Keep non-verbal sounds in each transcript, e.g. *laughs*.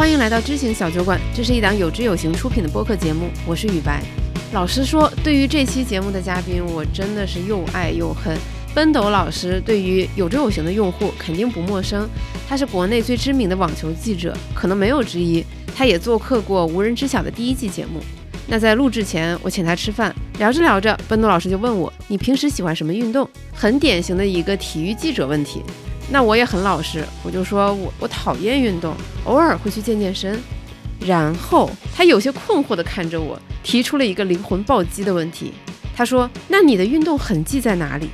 欢迎来到知行小酒馆，这是一档有知有行出品的播客节目，我是雨白。老实说，对于这期节目的嘉宾，我真的是又爱又恨。奔斗老师对于有知有行的用户肯定不陌生，他是国内最知名的网球记者，可能没有之一。他也做客过无人知晓的第一季节目。那在录制前，我请他吃饭，聊着聊着，奔斗老师就问我：“你平时喜欢什么运动？”很典型的一个体育记者问题。那我也很老实，我就说我我讨厌运动，偶尔会去健健身。然后他有些困惑地看着我，提出了一个灵魂暴击的问题。他说：“那你的运动痕迹在哪里？”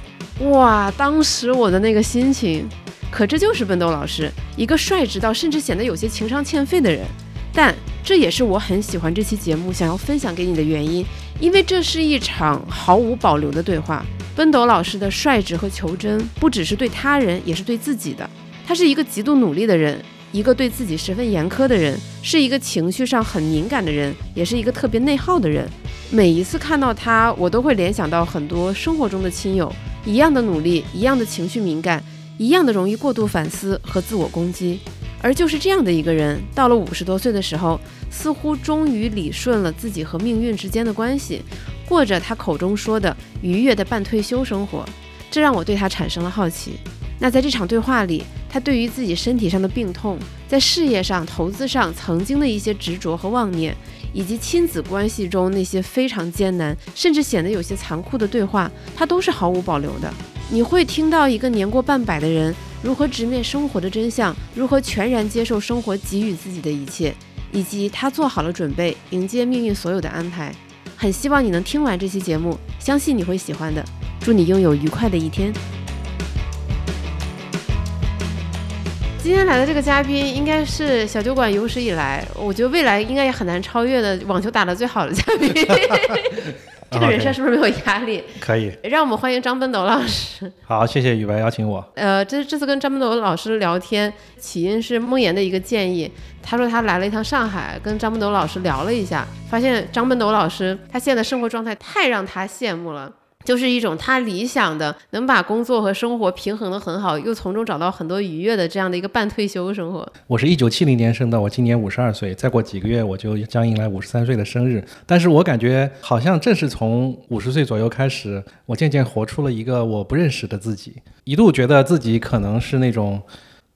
哇，当时我的那个心情，可这就是奋斗老师，一个率直到甚至显得有些情商欠费的人。但这也是我很喜欢这期节目想要分享给你的原因，因为这是一场毫无保留的对话。奔斗老师的率直和求真，不只是对他人，也是对自己的。他是一个极度努力的人，一个对自己十分严苛的人，是一个情绪上很敏感的人，也是一个特别内耗的人。每一次看到他，我都会联想到很多生活中的亲友。一样的努力，一样的情绪敏感，一样的容易过度反思和自我攻击，而就是这样的一个人，到了五十多岁的时候，似乎终于理顺了自己和命运之间的关系，过着他口中说的愉悦的半退休生活，这让我对他产生了好奇。那在这场对话里，他对于自己身体上的病痛，在事业上、投资上曾经的一些执着和妄念。以及亲子关系中那些非常艰难，甚至显得有些残酷的对话，他都是毫无保留的。你会听到一个年过半百的人如何直面生活的真相，如何全然接受生活给予自己的一切，以及他做好了准备迎接命运所有的安排。很希望你能听完这期节目，相信你会喜欢的。祝你拥有愉快的一天。今天来的这个嘉宾应该是小酒馆有史以来，我觉得未来应该也很难超越的网球打得最好的嘉宾。*laughs* 这个人设是不是没有压力？可以，让我们欢迎张奔斗老师。好，谢谢雨白邀请我。呃，这这次跟张奔斗老师聊天，起因是梦妍的一个建议。他说他来了一趟上海，跟张奔斗老师聊了一下，发现张奔斗老师他现在的生活状态太让他羡慕了。就是一种他理想的能把工作和生活平衡的很好，又从中找到很多愉悦的这样的一个半退休生活。*laughs* 我是一九七零年生的，我今年五十二岁，再过几个月我就将迎来五十三岁的生日。但是我感觉好像正是从五十岁左右开始，我渐渐活出了一个我不认识的自己，一度觉得自己可能是那种，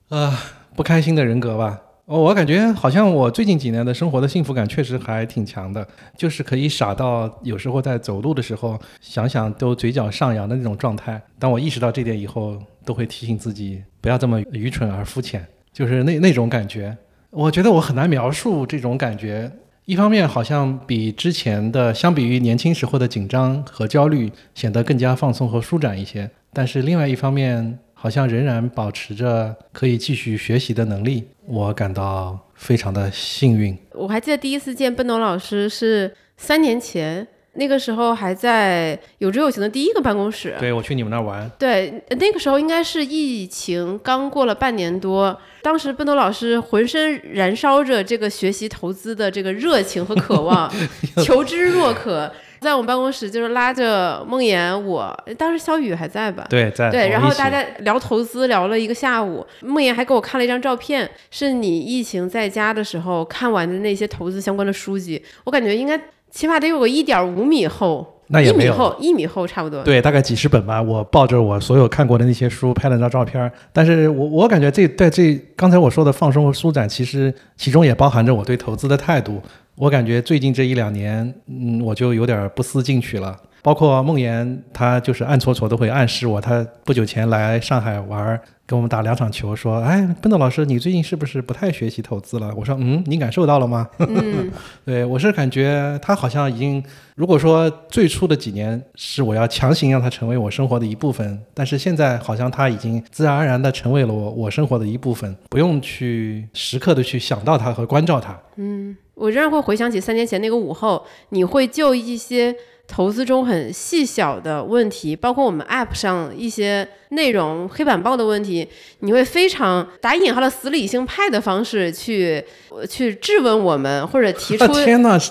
呃，不开心的人格吧。哦，我感觉好像我最近几年的生活的幸福感确实还挺强的，就是可以傻到有时候在走路的时候想想都嘴角上扬的那种状态。当我意识到这点以后，都会提醒自己不要这么愚蠢而肤浅，就是那那种感觉。我觉得我很难描述这种感觉。一方面好像比之前的，相比于年轻时候的紧张和焦虑，显得更加放松和舒展一些。但是另外一方面，好像仍然保持着可以继续学习的能力，我感到非常的幸运。我还记得第一次见奔斗老师是三年前，那个时候还在有知有行的第一个办公室。对，我去你们那儿玩。对，那个时候应该是疫情刚过了半年多，当时奔斗老师浑身燃烧着这个学习投资的这个热情和渴望，*laughs* 求知若渴。在我们办公室，就是拉着梦妍，我当时小雨还在吧？对，在。对，然后大家聊投资，聊了一个下午。梦妍还给我看了一张照片，是你疫情在家的时候看完的那些投资相关的书籍。我感觉应该起码得有个一点五米厚，那也没有，一米厚，一米厚差不多。对，大概几十本吧。我抱着我所有看过的那些书，拍了张照片。但是我我感觉这在这刚才我说的放松和舒展，其实其中也包含着我对投资的态度。我感觉最近这一两年，嗯，我就有点不思进取了。包括梦妍，她就是暗搓搓都会暗示我，她不久前来上海玩。跟我们打两场球，说，哎，奔斗老师，你最近是不是不太学习投资了？我说，嗯，你感受到了吗？嗯，*laughs* 对我是感觉他好像已经，如果说最初的几年是我要强行让它成为我生活的一部分，但是现在好像它已经自然而然的成为了我我生活的一部分，不用去时刻的去想到它和关照它。嗯，我仍然会回想起三年前那个午后，你会就一些。投资中很细小的问题，包括我们 App 上一些内容黑板报的问题，你会非常打引号的死理性派的方式去去质问我们，或者提出 *laughs*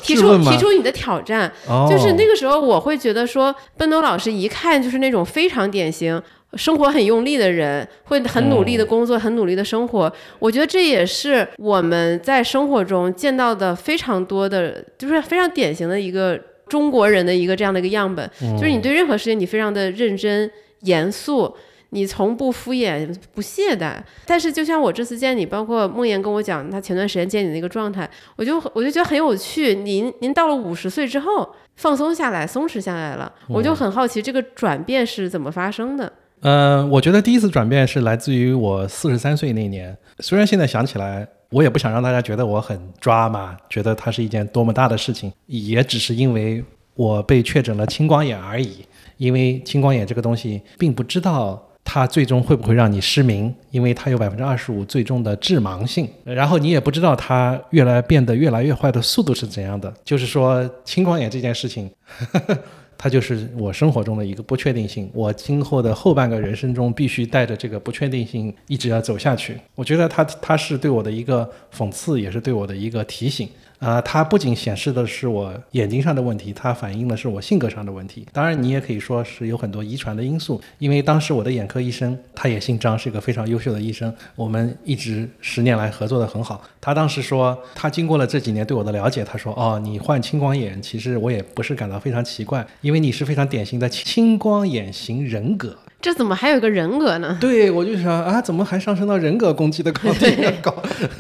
提出提出你的挑战。就是那个时候，我会觉得说，奔斗老师一看就是那种非常典型。生活很用力的人，会很努力的工作，很努力的生活。我觉得这也是我们在生活中见到的非常多的，就是非常典型的一个中国人的一个这样的一个样本，就是你对任何事情你非常的认真严肃。你从不敷衍不懈怠，但是就像我这次见你，包括梦妍跟我讲他前段时间见你那个状态，我就我就觉得很有趣。您您到了五十岁之后放松下来，松弛下来了，我就很好奇这个转变是怎么发生的。嗯，我觉得第一次转变是来自于我四十三岁那年。虽然现在想起来，我也不想让大家觉得我很抓嘛，觉得它是一件多么大的事情，也只是因为我被确诊了青光眼而已。因为青光眼这个东西，并不知道。它最终会不会让你失明？因为它有百分之二十五最终的致盲性，然后你也不知道它越来变得越来越坏的速度是怎样的。就是说，青光眼这件事情，*laughs* 它就是我生活中的一个不确定性。我今后的后半个人生中，必须带着这个不确定性一直要走下去。我觉得它它是对我的一个讽刺，也是对我的一个提醒。啊，它不仅显示的是我眼睛上的问题，它反映的是我性格上的问题。当然，你也可以说是有很多遗传的因素，因为当时我的眼科医生他也姓张，是一个非常优秀的医生，我们一直十年来合作的很好。他当时说，他经过了这几年对我的了解，他说，哦，你患青光眼，其实我也不是感到非常奇怪，因为你是非常典型的青光眼型人格。这怎么还有一个人格呢？对，我就想啊，怎么还上升到人格攻击的高地 *laughs* 高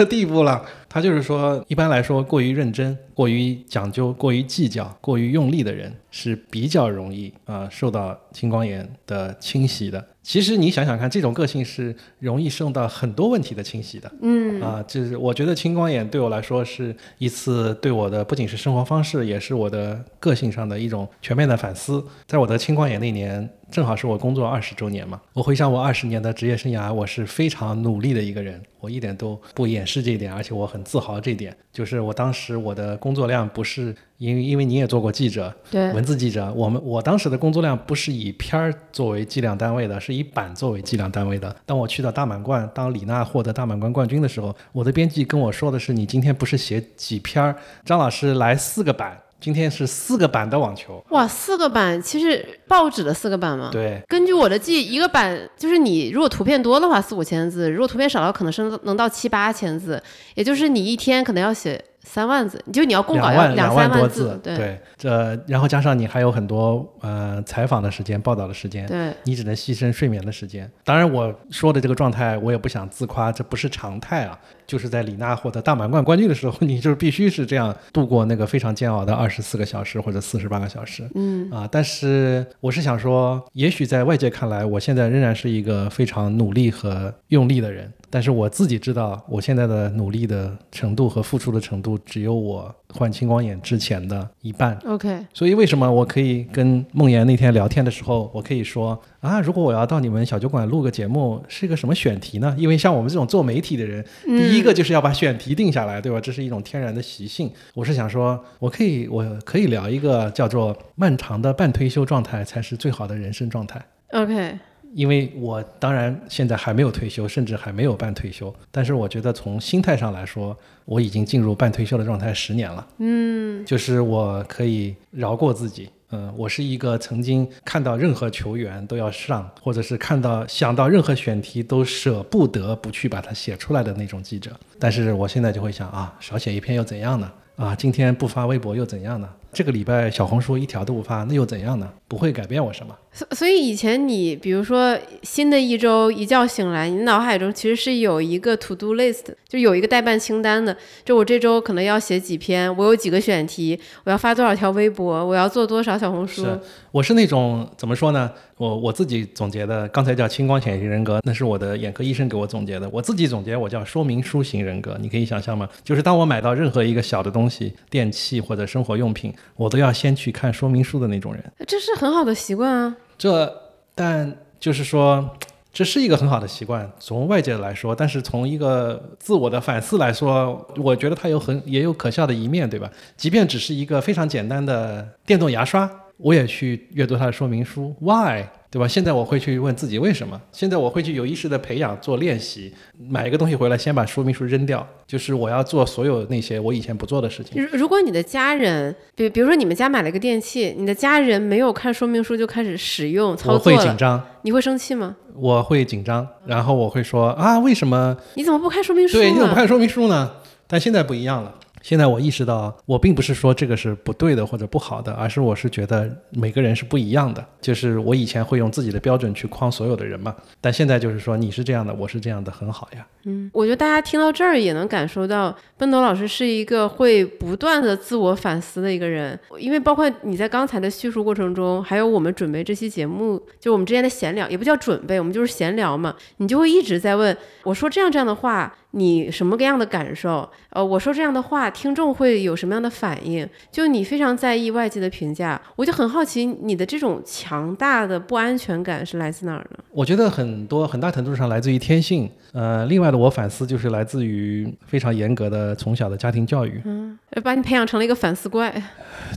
地步了？他就是说，一般来说，过于认真、过于讲究、过于计较、过于用力的人是比较容易啊受到青光眼的侵袭的。其实你想想看，这种个性是容易受到很多问题的侵袭的。嗯啊，就是我觉得青光眼对我来说是一次对我的不仅是生活方式，也是我的个性上的一种全面的反思。在我的青光眼那年，正好是我工作二十周年嘛。我回想我二十年的职业生涯，我是非常努力的一个人，我一点都不掩饰这一点，而且我很自豪这一点。就是我当时我的工作量不是。因为因为你也做过记者，对文字记者，我们我当时的工作量不是以片儿作为计量单位的，是以版作为计量单位的。当我去到大满贯，当李娜获得大满贯冠军的时候，我的编辑跟我说的是：“你今天不是写几篇儿，张老师来四个版，今天是四个版的网球。”哇，四个版，其实报纸的四个版吗？对。根据我的记忆，一个版就是你如果图片多的话四五千字，如果图片少的话可能是能到七八千字，也就是你一天可能要写。三万字，就你要供稿要两三万字，对，这然后加上你还有很多呃采访的时间、报道的时间，对，你只能牺牲睡眠的时间。当然我说的这个状态，我也不想自夸，这不是常态啊。就是在李娜获得大满贯冠军的时候，*laughs* 你就必须是这样度过那个非常煎熬的二十四个小时或者四十八个小时。嗯啊，但是我是想说，也许在外界看来，我现在仍然是一个非常努力和用力的人。但是我自己知道，我现在的努力的程度和付出的程度，只有我患青光眼之前的一半。OK，所以为什么我可以跟梦妍那天聊天的时候，我可以说啊，如果我要到你们小酒馆录个节目，是一个什么选题呢？因为像我们这种做媒体的人，第一个就是要把选题定下来，对吧？这是一种天然的习性。我是想说，我可以，我可以聊一个叫做漫长的半退休状态才是最好的人生状态。OK。因为我当然现在还没有退休，甚至还没有半退休，但是我觉得从心态上来说，我已经进入半退休的状态十年了。嗯，就是我可以饶过自己。嗯，我是一个曾经看到任何球员都要上，或者是看到想到任何选题都舍不得不去把它写出来的那种记者。但是我现在就会想啊，少写一篇又怎样呢？啊，今天不发微博又怎样呢？这个礼拜小红书一条都不发，那又怎样呢？不会改变我什么。所所以以前你比如说新的一周一觉醒来，你脑海中其实是有一个 to do list，就有一个代办清单的。就我这周可能要写几篇，我有几个选题，我要发多少条微博，我要做多少小红书。是，我是那种怎么说呢？我我自己总结的，刚才叫青光显型人格，那是我的眼科医生给我总结的。我自己总结，我叫说明书型人格。你可以想象吗？就是当我买到任何一个小的东西，电器或者生活用品，我都要先去看说明书的那种人。这是很好的习惯啊。这，但就是说，这是一个很好的习惯，从外界来说，但是从一个自我的反思来说，我觉得它有很也有可笑的一面，对吧？即便只是一个非常简单的电动牙刷。我也去阅读它的说明书，Why？对吧？现在我会去问自己为什么，现在我会去有意识的培养做练习，买一个东西回来先把说明书扔掉，就是我要做所有那些我以前不做的事情。如如果你的家人，比比如说你们家买了一个电器，你的家人没有看说明书就开始使用操我作我，会紧张，你会生气吗？我会紧张，然后我会说啊，为什么？你怎么不看说明书对，你怎么不呢？看说明书呢？但现在不一样了。现在我意识到，我并不是说这个是不对的或者不好的，而是我是觉得每个人是不一样的。就是我以前会用自己的标准去框所有的人嘛，但现在就是说你是这样的，我是这样的，很好呀。嗯，我觉得大家听到这儿也能感受到，奔斗老师是一个会不断的自我反思的一个人。因为包括你在刚才的叙述过程中，还有我们准备这期节目，就我们之间的闲聊，也不叫准备，我们就是闲聊嘛。你就会一直在问我说这样这样的话，你什么个样的感受？呃，我说这样的话，听众会有什么样的反应？就你非常在意外界的评价，我就很好奇你的这种强大的不安全感是来自哪儿呢？我觉得很多很大程度上来自于天性，呃，另外的我反思就是来自于非常严格的从小的家庭教育。嗯把你培养成了一个反思怪。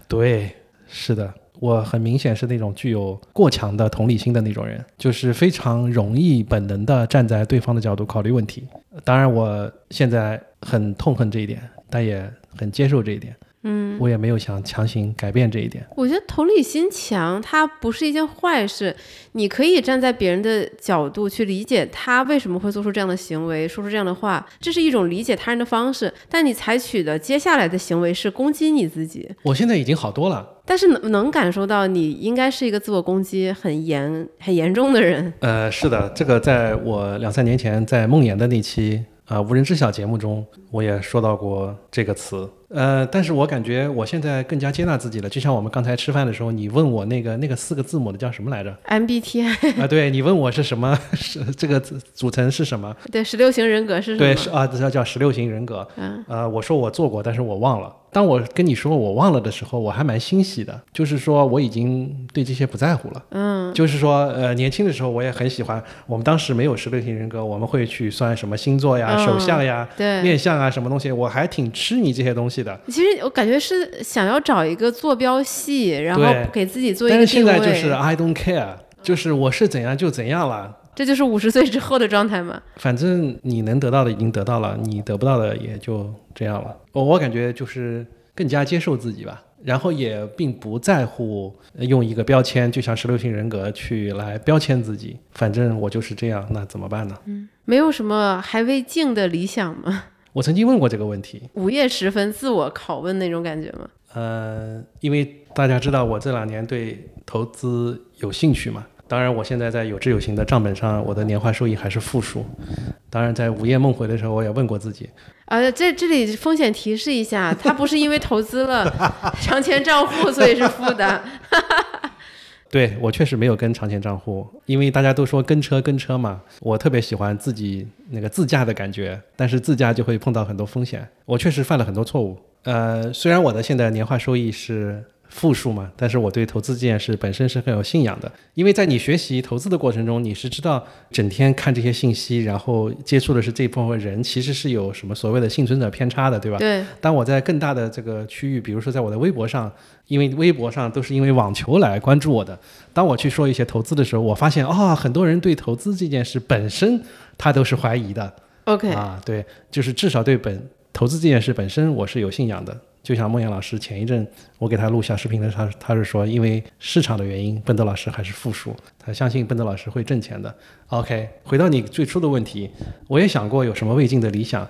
对，是的，我很明显是那种具有过强的同理心的那种人，就是非常容易本能的站在对方的角度考虑问题。当然，我现在很痛恨这一点，但也很接受这一点。嗯，我也没有想强行改变这一点。我觉得同理心强，它不是一件坏事。你可以站在别人的角度去理解他为什么会做出这样的行为，说出这样的话，这是一种理解他人的方式。但你采取的接下来的行为是攻击你自己，我现在已经好多了。但是能能感受到你应该是一个自我攻击很严、很严重的人。呃，是的，这个在我两三年前在梦魇的那期啊、无人知晓节目中，我也说到过这个词。呃，但是我感觉我现在更加接纳自己了。就像我们刚才吃饭的时候，你问我那个那个四个字母的叫什么来着？MBTI 啊，对你问我是什么，是这个组组成是什么？对十六型人格是什么？对，是啊，这叫叫十六型人格。嗯，呃，我说我做过，但是我忘了。当我跟你说我忘了的时候，我还蛮欣喜的，就是说我已经对这些不在乎了。嗯，就是说，呃，年轻的时候我也很喜欢。我们当时没有十六型人格，我们会去算什么星座呀、嗯手相呀、对。面相啊，什么东西，我还挺痴迷这些东西的。其实我感觉是想要找一个坐标系，然后给自己做一但是个。现在就是 I don't care，就是我是怎样就怎样了。这就是五十岁之后的状态嘛。反正你能得到的已经得到了，你得不到的也就这样了。我我感觉就是更加接受自己吧，然后也并不在乎呃用一个标签，就像十六型人格去来标签自己。反正我就是这样，那怎么办呢？嗯没有什么还未尽的理想吗？我曾经问过这个问题，午夜时分自我拷问那种感觉吗？呃，因为大家知道我这两年对投资有兴趣嘛。当然，我现在在有志有行的账本上，我的年化收益还是负数。当然，在午夜梦回的时候，我也问过自己，啊，这这里风险提示一下，他不是因为投资了 *laughs* 长钱账户所以是负的。对我确实没有跟长钱账户，因为大家都说跟车跟车嘛，我特别喜欢自己那个自驾的感觉，但是自驾就会碰到很多风险，我确实犯了很多错误。呃，虽然我的现在年化收益是负数嘛，但是我对投资这件事本身是很有信仰的，因为在你学习投资的过程中，你是知道整天看这些信息，然后接触的是这部分人，其实是有什么所谓的幸存者偏差的，对吧？对，当我在更大的这个区域，比如说在我的微博上，因为微博上都是因为网球来关注我的。当我去说一些投资的时候，我发现啊、很多人对投资这件事本身他都是怀疑的 OK，、啊，对，就是至少对本投资这件事本身我是有信仰的。就像孟岩老师前一阵我给他录小视频的时候，他他是说因为市场的原因，奔德老师还是负数，他相信奔德老师会挣钱的。OK，回到你最初的问题，我也想过有什么未尽的理想，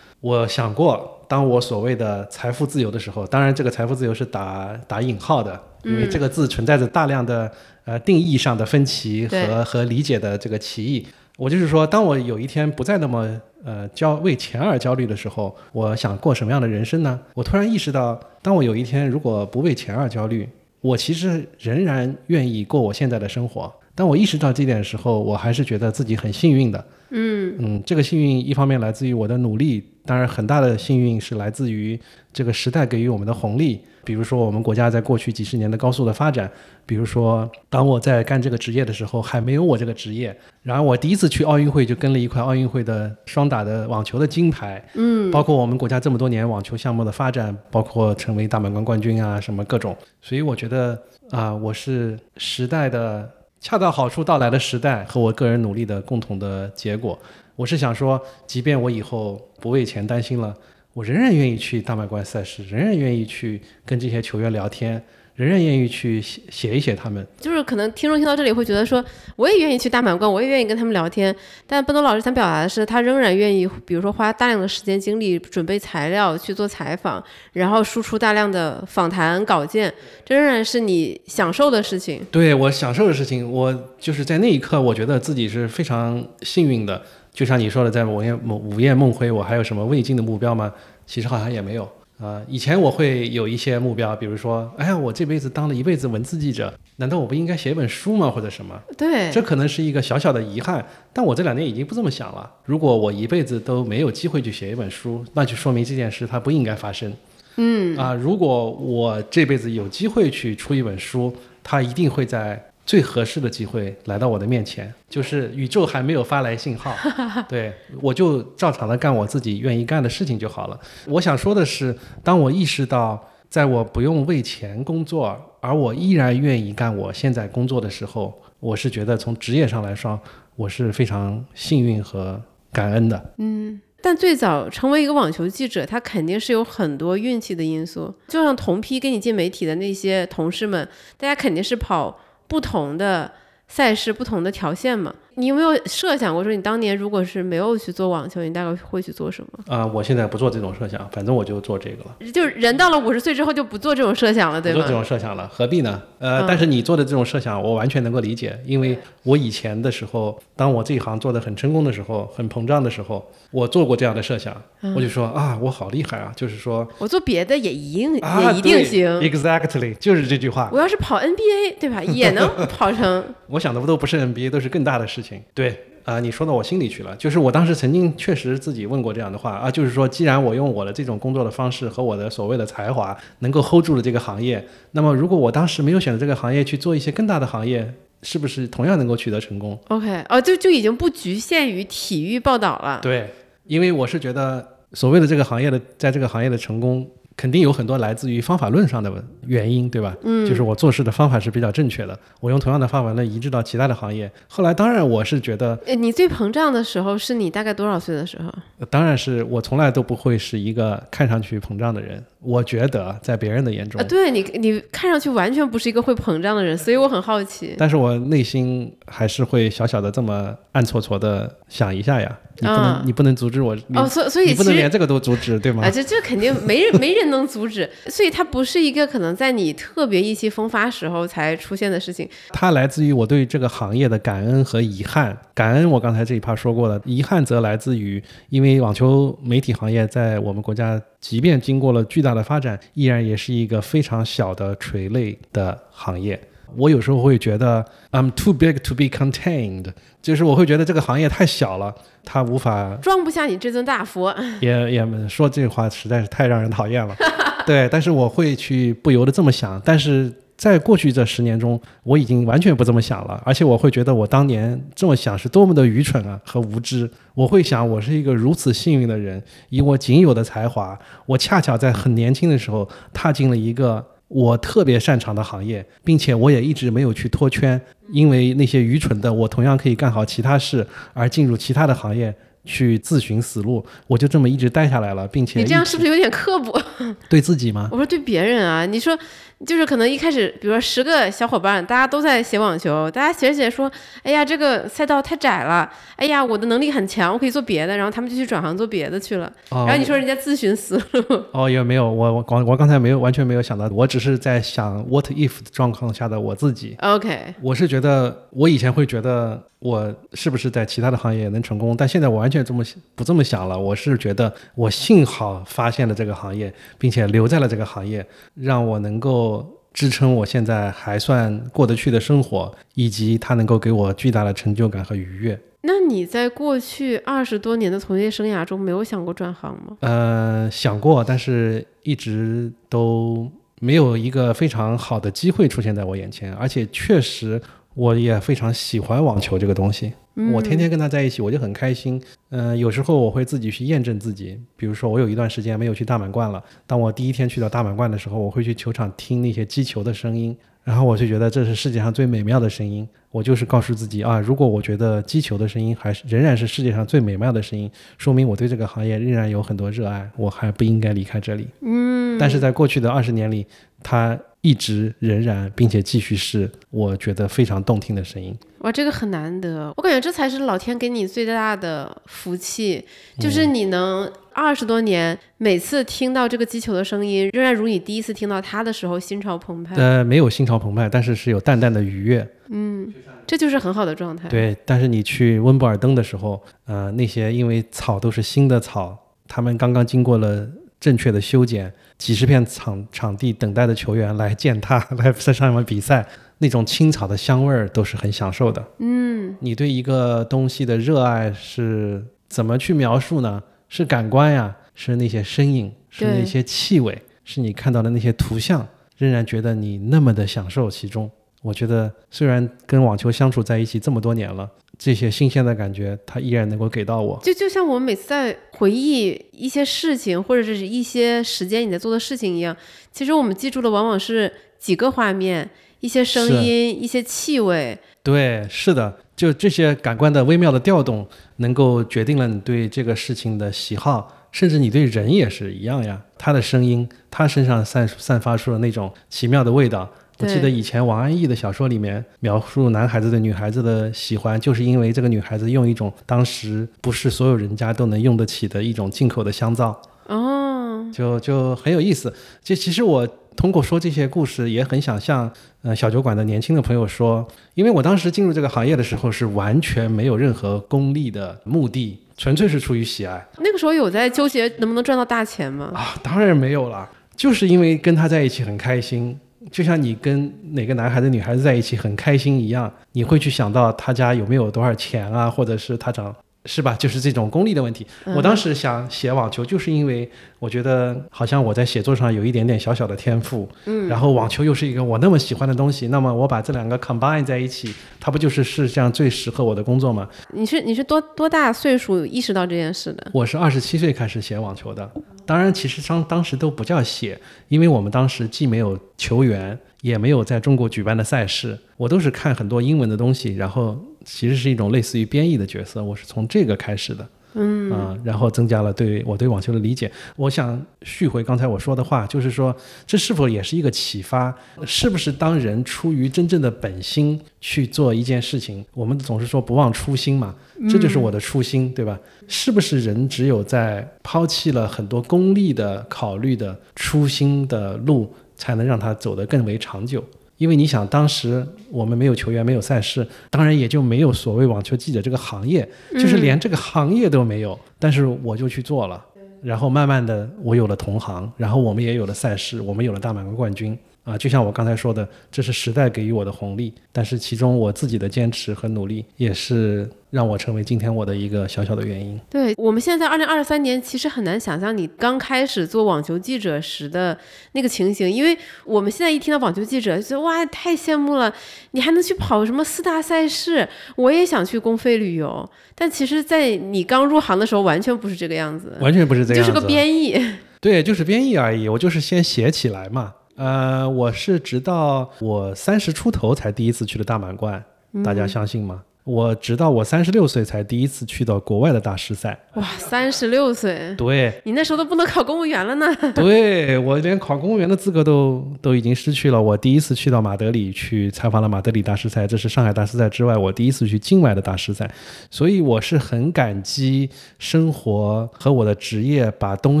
我想过，当我所谓的财富自由的时候，当然这个财富自由是打打引号的，因为这个字存在着大量的呃定义上的分歧和和理解的这个歧义。我就是说，当我有一天不再那么呃焦为钱而焦虑的时候，我想过什么样的人生呢？我突然意识到，当我有一天如果不为钱而焦虑，我其实仍然愿意过我现在的生活。当我意识到这点的时候，我还是觉得自己很幸运的。嗯。嗯，这个幸运一方面来自于我的努力，当然很大的幸运是来自于这个时代给予我们的红利，比如说我们国家在过去几十年的高速的发展，比如说当我在干这个职业的时候还没有我这个职业，然后我第一次去奥运会就跟了一块奥运会的双打的网球的金牌，嗯，包括我们国家这么多年网球项目的发展，包括成为大满贯冠军啊什么各种，所以我觉得啊、我是时代的恰到好处到来的时代和我个人努力的共同的结果。我是想说，即便我以后不为钱担心了，我仍然愿意去大满贯赛事，仍然愿意去跟这些球员聊天。仍然愿意去写写一写他们，就是可能听众听到这里会觉得说，我也愿意去大满贯，我也愿意跟他们聊天。但奔东老师想表达的是，他仍然愿意，比如说花大量的时间精力准备材料去做采访，然后输出大量的访谈稿件，这仍然是你享受的事情。对我享受的事情，我就是在那一刻，我觉得自己是非常幸运的。就像你说的，在午夜梦午夜梦回，我还有什么未尽的目标吗？其实好像也没有。啊，以前我会有一些目标，比如说，哎呀，我这辈子当了一辈子文字记者，难道我不应该写一本书吗？或者什么？对，这可能是一个小小的遗憾。但我这两年已经不这么想了。如果我一辈子都没有机会去写一本书，那就说明这件事它不应该发生。嗯，啊，如果我这辈子有机会去出一本书，它一定会在。最合适的机会来到我的面前，就是宇宙还没有发来信号，*laughs* 对我就照常的干我自己愿意干的事情就好了。我想说的是，当我意识到在我不用为钱工作，而我依然愿意干我现在工作的时候，我是觉得从职业上来说，我是非常幸运和感恩的。嗯，但最早成为一个网球记者，他肯定是有很多运气的因素。就像同批跟你进媒体的那些同事们，大家肯定是跑。不同的赛事，不同的条线嘛。你有没有设想过，说你当年如果是没有去做网球，你大概会去做什么？啊，我现在不做这种设想，反正我就做这个了。就是人到了五十岁之后就不做这种设想了，对吗？做这种设想了，何必呢？呃，但是你做的这种设想，我完全能够理解，因为我以前的时候，当我这一行做的很成功的时候，很膨胀的时候，我做过这样的设想，我就说啊，我好厉害啊！就是说我做别的也一定也一定行，exactly 就是这句话。我要是跑 NBA，对吧？也能跑成。*laughs* 我想的不都不是 NBA，都是更大的事情。对啊，你说到我心里去了。就是我当时曾经确实自己问过这样的话啊，就是说，既然我用我的这种工作的方式和我的所谓的才华能够 hold 住了这个行业，那么如果我当时没有选择这个行业去做一些更大的行业，是不是同样能够取得成功？OK，哦，就就已经不局限于体育报道了。对，因为我是觉得所谓的这个行业的，在这个行业的成功。肯定有很多来自于方法论上的原因，对吧？嗯，就是我做事的方法是比较正确的，我用同样的方法论移植到其他的行业。后来，当然我是觉得，你最膨胀的时候是你大概多少岁的时候？当然是我从来都不会是一个看上去膨胀的人。我觉得在别人的眼中，啊对你，你看上去完全不是一个会膨胀的人，所以我很好奇。但是我内心还是会小小的这么暗搓搓的想一下呀。你不能，你不能阻止我。哦，所所以你不能连这个都阻止，对吗？啊，这这肯定没人没人能阻止。所以它不是一个可能在你特别意气风发时候才出现的事情。它来自于我对这个行业的感恩和遗憾。感恩我刚才这一趴说过了，遗憾则来自于因为网球媒体行业在我们国家。即便经过了巨大的发展，依然也是一个非常小的垂类的行业。我有时候会觉得，I'm too big to be contained，就是我会觉得这个行业太小了，它无法装不下你这尊大佛。*laughs* 也也说这话实在是太让人讨厌了。*laughs* 对，但是我会去不由得这么想，但是。在过去这十年中，我已经完全不这么想了，而且我会觉得我当年这么想是多么的愚蠢啊和无知。我会想，我是一个如此幸运的人，以我仅有的才华，我恰巧在很年轻的时候踏进了一个我特别擅长的行业，并且我也一直没有去脱圈，因为那些愚蠢的我同样可以干好其他事而进入其他的行业。去自寻死路，我就这么一直待下来了，并且你这样是不是有点刻薄？*laughs* 对自己吗？我说对别人啊，你说就是可能一开始，比如说十个小伙伴，大家都在写网球，大家写着写着说，哎呀，这个赛道太窄了，哎呀，我的能力很强，我可以做别的，然后他们就去转行做别的去了。然后你说人家自寻死路？*laughs* 哦，也没有，我我刚我刚才没有完全没有想到，我只是在想 what if 状况下的我自己。OK，我是觉得我以前会觉得。我是不是在其他的行业也能成功？但现在我完全这么不这么想了。我是觉得我幸好发现了这个行业，并且留在了这个行业，让我能够支撑我现在还算过得去的生活，以及它能够给我巨大的成就感和愉悦。那你在过去二十多年的从业生涯中，没有想过转行吗？呃，想过，但是一直都没有一个非常好的机会出现在我眼前，而且确实。我也非常喜欢网球这个东西，我天天跟他在一起，我就很开心。嗯，有时候我会自己去验证自己，比如说我有一段时间没有去大满贯了，当我第一天去到大满贯的时候，我会去球场听那些击球的声音，然后我就觉得这是世界上最美妙的声音。我就是告诉自己啊，如果我觉得击球的声音还是仍然是世界上最美妙的声音，说明我对这个行业仍然有很多热爱，我还不应该离开这里。嗯，但是在过去的二十年里，它一直仍然并且继续是我觉得非常动听的声音。哇，这个很难得，我感觉这才是老天给你最大的福气，就是你能二十多年，每次听到这个击球的声音，仍然如你第一次听到它的时候心潮澎湃。呃，没有心潮澎湃，但是是有淡淡的愉悦。嗯，这就是很好的状态。对，但是你去温布尔登的时候，呃，那些因为草都是新的草，他们刚刚经过了正确的修剪，几十片场场地等待的球员来践踏，*laughs* 来在上面比赛，那种青草的香味儿都是很享受的。嗯，你对一个东西的热爱是怎么去描述呢？是感官呀，是那些身影，是那些气味，是你看到的那些图像，仍然觉得你那么的享受其中。我觉得虽然跟网球相处在一起这么多年了，这些新鲜的感觉，它依然能够给到我。就就像我们每次在回忆一些事情，或者是一些时间你在做的事情一样，其实我们记住的往往是几个画面、一些声音、一些气味。对，是的，就这些感官的微妙的调动，能够决定了你对这个事情的喜好，甚至你对人也是一样呀。他的声音，他身上散散发出了那种奇妙的味道。我记得以前王安忆的小说里面描述男孩子对女孩子的喜欢，就是因为这个女孩子用一种当时不是所有人家都能用得起的一种进口的香皂，哦，就就很有意思。就其实我通过说这些故事，也很想向呃小酒馆的年轻的朋友说，因为我当时进入这个行业的时候是完全没有任何功利的目的，纯粹是出于喜爱那个时候有在纠结能不能赚到大钱吗？啊，当然没有了，就是因为跟他在一起很开心。就像你跟哪个男孩子、女孩子在一起很开心一样，你会去想到他家有没有多少钱啊，或者是他长是吧？*laughs* 就是这种功利的问题。我当时想写网球，就是因为我觉得好像我在写作上有一点点小小的天赋，嗯，然后网球又是一个我那么喜欢的东西，那么我把这两个 combine 在一起，它不就是世界上最适合我的工作吗？你是你是多多大岁数意识到这件事的？我是二十七岁开始写网球的，当然其实当当时都不叫写，因为我们当时既没有球员，也没有在中国举办的赛事，我都是看很多英文的东西，然后其实是一种类似于编译的角色，我是从这个开始的。嗯啊、然后增加了对我对网球的理解。我想续回刚才我说的话，就是说，这是否也是一个启发？是不是当人出于真正的本心去做一件事情，我们总是说不忘初心嘛，这就是我的初心，对吧？是不是人只有在抛弃了很多功利的考虑的初心的路，才能让他走得更为长久？因为你想，当时我们没有球员，没有赛事，当然也就没有所谓网球记者这个行业，就是连这个行业都没有。但是我就去做了，然后慢慢的我有了同行，然后我们也有了赛事，我们有了大满贯冠军啊。就像我刚才说的，这是时代给予我的红利，但是其中我自己的坚持和努力，也是让我成为今天我的一个小小的原因。对我们现在在二零二三年，其实很难想象你刚开始做网球记者时的那个情形，因为我们现在一听到网球记者，就觉得哇，太羡慕了，你还能去跑什么四大赛事，我也想去公费旅游。但其实，在你刚入行的时候，完全不是这个样子，完全不是这样子，就是个编译。对，就是编译而已。我就是先写起来嘛。呃，我是直到我三十出头才第一次去了大满贯，大家相信吗？我直到我三十六岁才第一次去到国外的大师赛。哇，三十六岁，对，你那时候都不能考公务员了呢。*laughs* 对我连考公务员的资格都都已经失去了。我第一次去到马德里去采访了马德里大师赛，这是上海大师赛之外我第一次去境外的大师赛，所以我是很感激生活和我的职业把东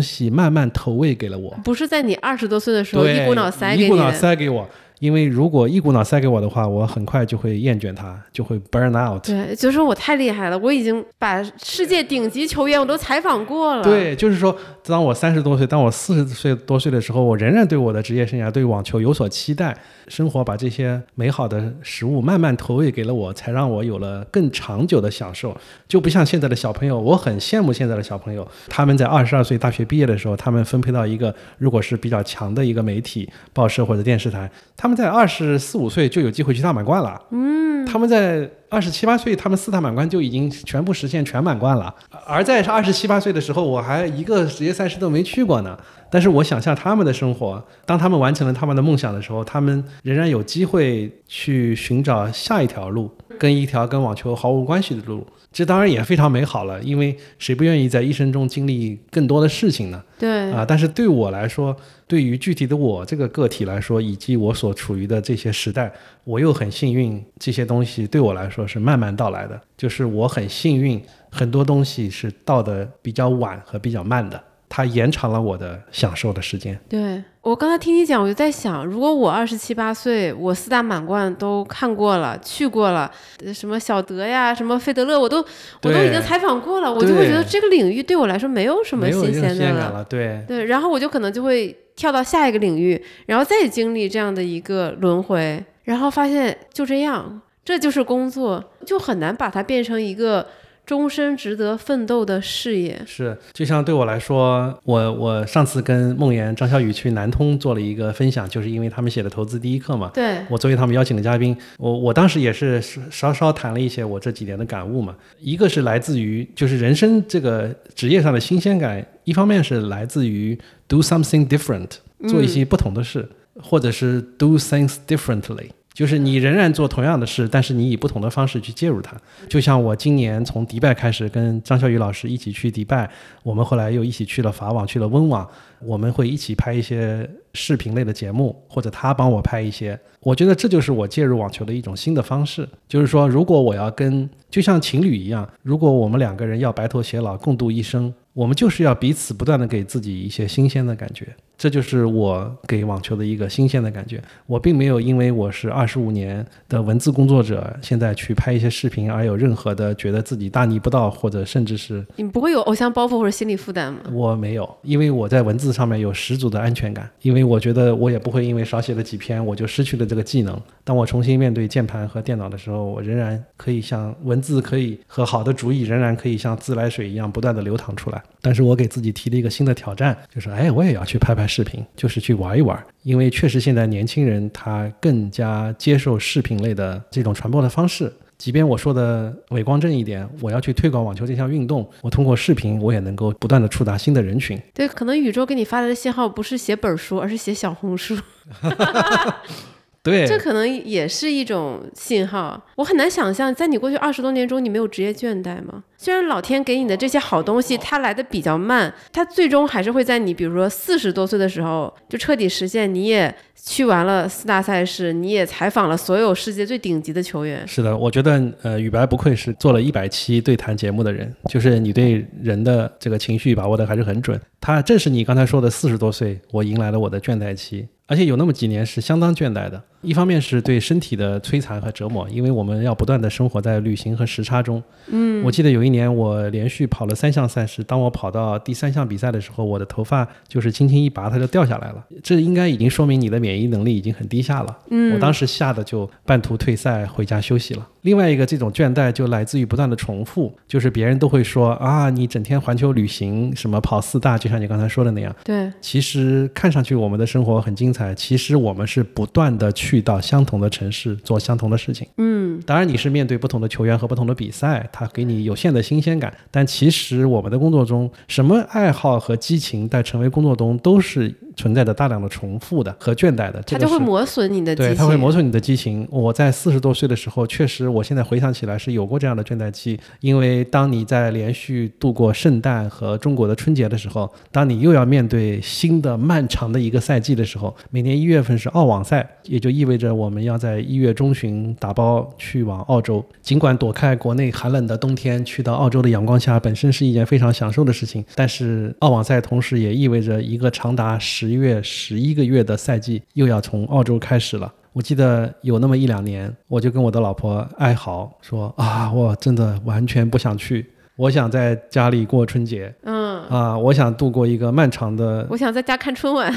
西慢慢投喂给了我。不是在你二十多岁的时候，一股脑塞给你一股脑塞给我。因为如果一股脑塞给我的话，我很快就会厌倦它，就会 burn out。对，就是我太厉害了，我已经把世界顶级球员我都采访过了。，对，就是说，当我三十多岁，当我四十岁多岁的时候，我仍然对我的职业生涯、对网球有所期待。生活把这些美好的食物慢慢投喂给了我，才让我有了更长久的享受。就不像现在的小朋友，我很羡慕现在的小朋友，他们在二十二岁大学毕业的时候，他们分配到一个如果是比较强的一个媒体、报社或者电视台，他们在二十四五岁就有机会去大满贯了。嗯，他们在二十七八岁，他们四大满贯就已经全部实现全满贯了。而在二十七八岁的时候，我还一个职业赛事都没去过呢。但是我想象他们的生活，当他们完成了他们的梦想的时候，他们仍然有机会去寻找下一条路，跟一条跟网球毫无关系的路。这当然也非常美好了，因为谁不愿意在一生中经历更多的事情呢？对啊，但是对我来说，对于具体的我这个个体来说，以及我所处于的这些时代，我又很幸运，这些东西对我来说是慢慢到来的。就是我很幸运，很多东西是到的比较晚和比较慢的。它延长了我的享受的时间。对我刚才听你讲，我就在想，如果我二十七八岁，我四大满贯都看过了，去过了，什么小德呀，什么费德勒，我都我都已经采访过了，我就会觉得这个领域对我来说没有什么新鲜的了。对对，然后我就可能就会跳到下一个领域，然后再经历这样的一个轮回，然后发现就这样，这就是工作，就很难把它变成一个。终身值得奋斗的事业是，就像对我来说，我我上次跟梦妍、张小雨去南通做了一个分享，就是因为他们写的投资第一课嘛。对，我作为他们邀请的嘉宾，我我当时也是稍稍谈了一些我这几年的感悟嘛。一个是来自于就是人生这个职业上的新鲜感，一方面是来自于 do something different，做一些不同的事，或者是 do things differently。就是你仍然做同样的事，但是你以不同的方式去介入它。就像我今年从迪拜开始，跟张小雨老师一起去迪拜，我们后来又一起去了法网，去了温网，我们会一起拍一些视频类的节目，或者他帮我拍一些。我觉得这就是我介入网球的一种新的方式。就是说，如果我要跟就像情侣一样，如果我们两个人要白头偕老，共度一生。我们就是要彼此不断的给自己一些新鲜的感觉，这就是我给网球的一个新鲜的感觉。我并没有因为我是二十五年的文字工作者，现在去拍一些视频而有任何的觉得自己大逆不道，或者甚至是你不会有偶像包袱或者心理负担吗？我没有，因为我在文字上面有十足的安全感，因为我觉得我也不会因为少写了几篇我就失去了这个技能。当我重新面对键盘和电脑的时候，我仍然可以像文字可以和好的主意仍然可以像自来水一样不断的流淌出来。但是我给自己提了一个新的挑战，就是哎，我也要去拍拍视频，就是去玩一玩。因为确实现在年轻人他更加接受视频类的这种传播的方式。即便我说的伪光正一点，我要去推广网球这项运动，我通过视频我也能够不断的触达新的人群。对，可能宇宙给你发来的信号不是写本书，而是写小红书。*laughs* 对，这可能也是一种信号。我很难想象，在你过去二十多年中，你没有职业倦怠吗？虽然老天给你的这些好东西，它来的比较慢，它最终还是会在你，比如说四十多岁的时候，就彻底实现。你也去完了四大赛事，你也采访了所有世界最顶级的球员。是的，我觉得，呃，宇白不愧是做了一百期对谈节目的人，就是你对人的这个情绪把握的还是很准。他正是你刚才说的四十多岁，我迎来了我的倦怠期。而且有那么几年是相当倦怠的，一方面是对身体的摧残和折磨，因为我们要不断的生活在旅行和时差中。嗯，我记得有一年我连续跑了三项赛事，当我跑到第三项比赛的时候，我的头发就是轻轻一拔，它就掉下来了。这应该已经说明你的免疫能力已经很低下了。嗯，我当时吓得就半途退赛回家休息了。另外一个这种倦怠就来自于不断的重复，就是别人都会说啊，你整天环球旅行，什么跑四大，就像你刚才说的那样。对，其实看上去我们的生活很精彩，其实我们是不断的去到相同的城市做相同的事情。嗯，当然你是面对不同的球员和不同的比赛，它给你有限的新鲜感。但其实我们的工作中，什么爱好和激情在成为工作中都是。存在着大量的重复的和倦怠的，它就会磨损你的对，它会磨损你的激情。我在四十多岁的时候，确实，我现在回想起来是有过这样的倦怠期。因为当你在连续度过圣诞和中国的春节的时候，当你又要面对新的漫长的一个赛季的时候，每年一月份是澳网赛，也就意味着我们要在一月中旬打包去往澳洲。尽管躲开国内寒冷的冬天，去到澳洲的阳光下本身是一件非常享受的事情，但是澳网赛同时也意味着一个长达十。月十一个月的赛季又要从澳洲开始了。我记得有那么一两年，我就跟我的老婆哀嚎说：“啊，我真的完全不想去，我想在家里过春节。嗯，啊，我想度过一个漫长的……我想在家看春晚。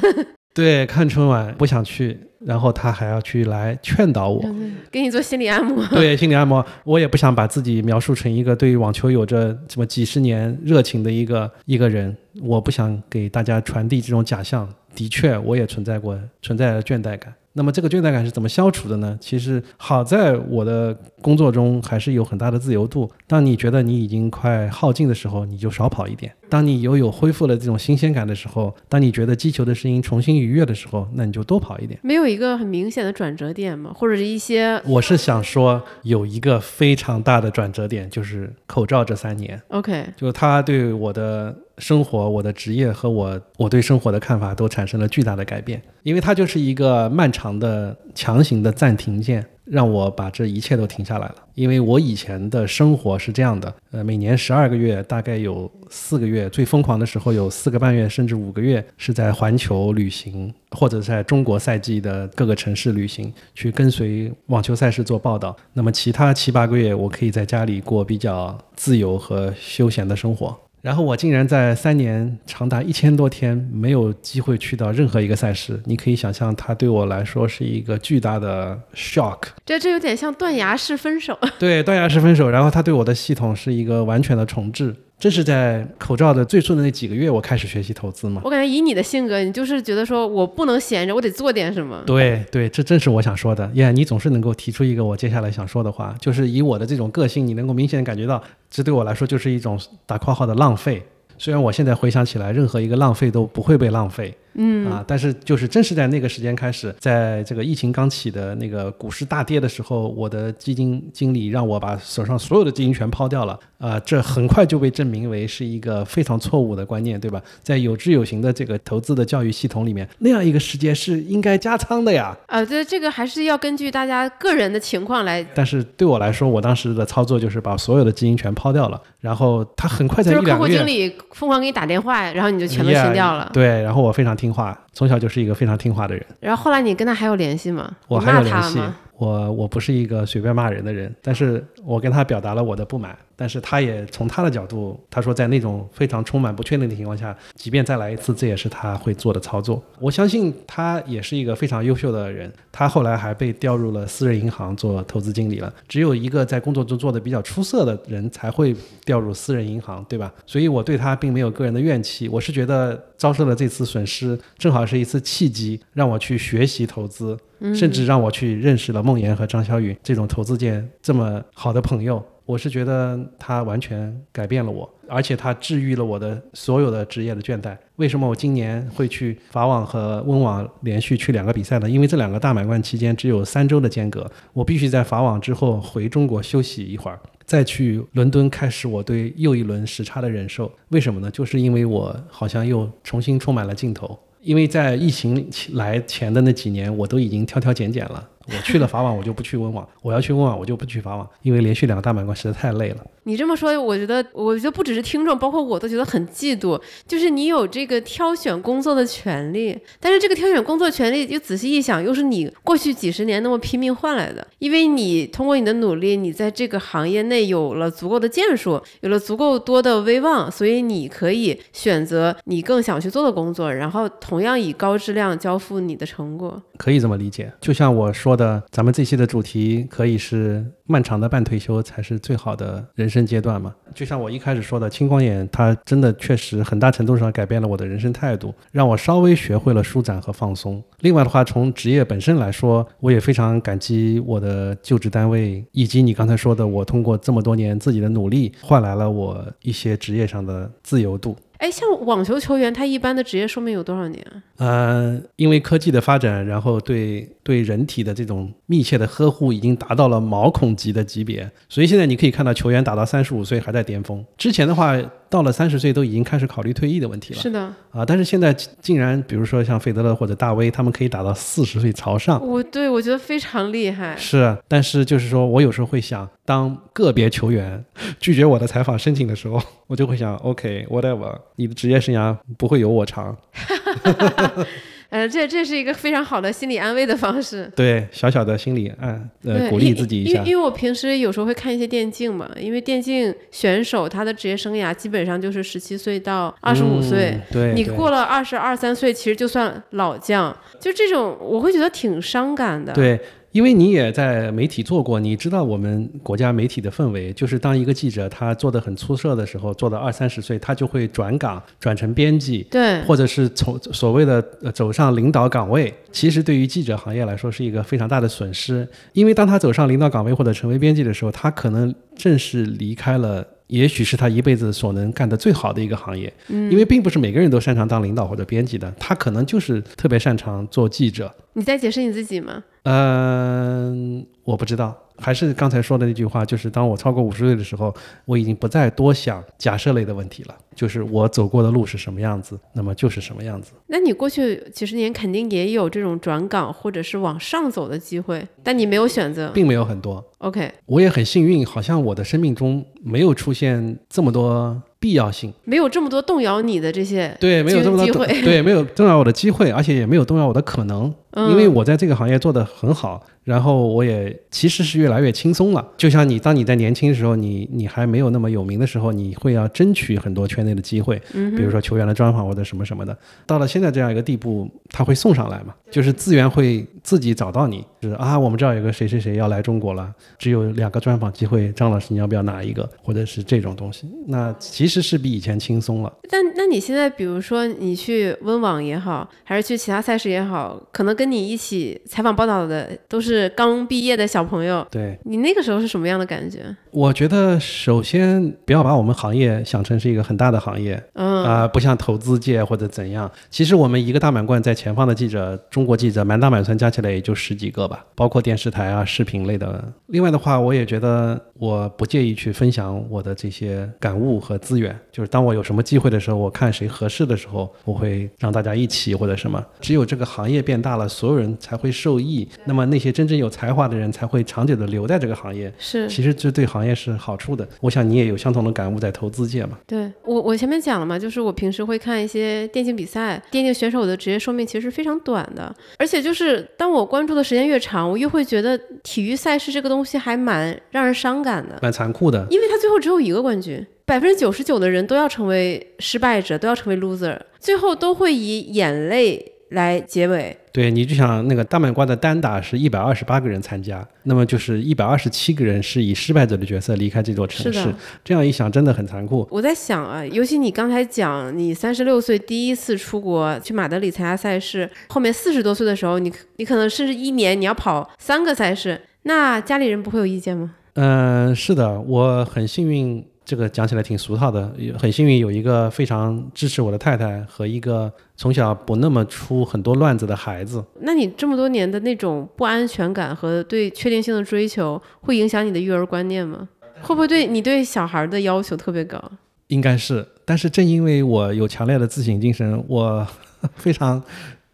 对，看春晚 *laughs* 不想去。”然后他还要去来劝导我，给你做心理按摩。对，心理按摩，我也不想把自己描述成一个对于网球有着这么几十年热情的一个一个人，我不想给大家传递这种假象。的确，我也存在过存在的倦怠感。那么这个倦怠感是怎么消除的呢？其实好在我的工作中还是有很大的自由度。当你觉得你已经快耗尽的时候，你就少跑一点；当你又有恢复了这种新鲜感的时候，当你觉得击球的声音重新愉悦的时候，那你就多跑一点。没有一个很明显的转折点吗？或者是一些？我是想说有一个非常大的转折点，就是口罩这三年。OK，就是它对我的生活、我的职业和我我对生活的看法都产生了巨大的改变，因为它就是一个漫长的强行的暂停键，让我把这一切都停下来了。因为我以前的生活是这样的，呃，每年十二个月，大概有四个月最疯狂的时候有四个半月甚至五个月是在环球旅行，或者在中国赛季的各个城市旅行，去跟随网球赛事做报道。那么其他七八个月，我可以在家里过比较自由和休闲的生活。然后我竟然在三年长达一千多天没有机会去到任何一个赛事，你可以想象，它对我来说是一个巨大的 shock。这这有点像断崖式分手。*laughs* 对，断崖式分手，然后它对我的系统是一个完全的重置。这是在口罩的最初的那几个月，我开始学习投资嘛。我感觉以你的性格，你就是觉得说我不能闲着，我得做点什么。对对，这正是我想说的。耶、你总是能够提出一个我接下来想说的话，就是以我的这种个性，你能够明显感觉到，这对我来说就是一种打括号的浪费。虽然我现在回想起来，任何一个浪费都不会被浪费，嗯啊，但是就是正是在那个时间开始，在这个疫情刚起的那个股市大跌的时候，我的基金经理让我把手上所有的基金全抛掉了，啊，这很快就被证明为是一个非常错误的观念，对吧？在有知有行的这个投资的教育系统里面，那样一个时间是应该加仓的呀。啊，对，这个还是要根据大家个人的情况来，但是对我来说，我当时的操作就是把所有的基金全抛掉了，然后他很快在就是客一两个月户经理疯狂给你打电话，然后你就全都清掉了。对，然后我非常听话，从小就是一个非常听话的人。然后后来你跟他还有联系吗？我还有联系我我不是一个随便骂人的人，但是我跟他表达了我的不满，但是他也从他的角度，他说在那种非常充满不确定的情况下，即便再来一次，这也是他会做的操作。我相信他也是一个非常优秀的人，他后来还被调入了私人银行做投资经理了。只有一个在工作中做的比较出色的人才会调入私人银行，对吧？所以我对他并没有个人的怨气，我是觉得遭受了这次损失，正好是一次契机，让我去学习投资。甚至让我去认识了孟岩和张小雨这种投资界这么好的朋友。我是觉得他完全改变了我，而且他治愈了我的所有的职业的倦怠。为什么我今年会去法网和温网连续去两个比赛呢？因为这两个大满贯期间只有三周的间隔，我必须在法网之后回中国休息一会儿。再去伦敦开始我对又一轮时差的忍受，为什么呢？就是因为我好像又重新充满了劲头。因为在疫情来前的那几年，我都已经挑挑拣拣了。我去了法网，我就不去温网；我要去温网，我就不去法网，因为连续两个大满贯实在太累了。你这么说，我觉得，我觉得不只是听众，包括我都觉得很嫉妒。就是你有这个挑选工作的权利，但是这个挑选工作权利，又仔细一想，又是你过去几十年那么拼命换来的。因为你通过你的努力，你在这个行业内有了足够的建树，有了足够多的威望，所以你可以选择你更想去做的工作，然后同样以高质量交付你的成果。可以这么理解，就像我说的，咱们这期的主题可以是漫长的半退休才是最好的人生阶段嘛。就像我一开始说的，青光眼它真的确实很大程度上改变了我的人生态度，让我稍微学会了舒展和放松。另外的话，从职业本身来说，我也非常感激我的就职单位，以及你刚才说的，我通过这么多年自己的努力，换来了我一些职业上的自由度。哎，像网球球员，他一般的职业寿命有多少年啊？呃，因为科技的发展，然后对对人体的这种密切的呵护已经达到了毛孔级的级别，所以现在你可以看到球员打到三十五岁还在巅峰。之前的话，到了三十岁都已经开始考虑退役的问题了是的，啊，但是现在竟然，比如说像费德勒或者大威，他们可以打到四十岁朝上。我对我觉得非常厉害。是，但是就是说我有时候会想，当个别球员拒绝我的采访申请的时候，我就会想，OK，whatever，、你的职业生涯不会有我长。*laughs* 呃，这这是一个非常好的心理安慰的方式。对，小小的心理嗯呃对鼓励自己一下因为。因为我平时有时候会看一些电竞嘛，因为电竞选手他的职业生涯基本上就是十七岁到二十五岁。嗯对，你过了二十二三岁，其实就算老将，就这种我会觉得挺伤感的。对，因为你也在媒体做过，你知道我们国家媒体的氛围，就是当一个记者他做的很出色的时候，做到二三十岁，他就会转岗，转成编辑，对，或者是从所谓的呃走上领导岗位。其实对于记者行业来说是一个非常大的损失，因为当他走上领导岗位或者成为编辑的时候，他可能正式离开了。也许是他一辈子所能干的最好的一个行业，嗯，因为并不是每个人都擅长当领导或者编辑的，他可能就是特别擅长做记者。你在解释你自己吗？嗯，我不知道。还是刚才说的那句话，就是当我超过五十岁的时候，我已经不再多想假设类的问题了。就是我走过的路是什么样子，那么就是什么样子。那你过去几十年肯定也有这种转岗或者是往上走的机会，但你没有选择，并没有很多。OK，我也很幸运，好像我的生命中没有出现这么多必要性，没有这么多动摇你的这些对，没有这么多机会，对，没有动摇我的机会，而且也没有动摇我的可能，因为我在这个行业做得很好。然后我也其实是越来越轻松了，就像你当你在年轻的时候，你你还没有那么有名的时候，你会要争取很多圈内的机会，比如说球员的专访或者什么什么的。到了现在这样一个地步，他会送上来嘛，就是资源会自己找到你，就是啊，我们这儿有个谁谁谁要来中国了，只有两个专访机会，张老师你要不要拿一个，或者是这种东西，那其实是比以前轻松了。但那你现在比如说你去温网也好，还是去其他赛事也好，可能跟你一起采访报道的都是。是刚毕业的小朋友，对你那个时候是什么样的感觉？我觉得首先不要把我们行业想成是一个很大的行业，嗯啊，不像投资界或者怎样。其实我们一个大满贯在前方的记者，中国记者满打满算加起来也就十几个吧，包括电视台啊、视频类的。另外的话，我也觉得我不介意去分享我的这些感悟和资源，就是当我有什么机会的时候，我看谁合适的时候，我会让大家一起或者什么。只有这个行业变大了，所有人才会受益。那么那些真正有才华的人才会长久的留在这个行业。是，其实这对行业是好处的。我想你也有相同的感悟，在投资界嘛。对我，我前面讲了嘛，就是我平时会看一些电竞比赛，电竞选手的职业寿命其实非常短的。而且就是当我关注的时间越长，我越会觉得体育赛事这个东西还蛮让人伤感的，蛮残酷的。因为他最后只有一个冠军，百分之九十九的人都要成为失败者，都要成为 loser，最后都会以眼泪。来结尾，对，你就想那个大满贯的单打是一百二十八个人参加，那么就是一百二十七个人是以失败者的角色离开这座城市，这样一想真的很残酷。我在想啊，尤其你刚才讲，你三十六岁第一次出国去马德里参加赛事，后面四十多岁的时候，你你可能甚至一年你要跑三个赛事，那家里人不会有意见吗？嗯，是的，我很幸运。这个讲起来挺俗套的，很幸运有一个非常支持我的太太和一个从小不那么出很多乱子的孩子。那你这么多年的那种不安全感和对确定性的追求，会影响你的育儿观念吗？会不会对你对小孩的要求特别高？应该是，但是正因为我有强烈的自省精神，我 *laughs* 非常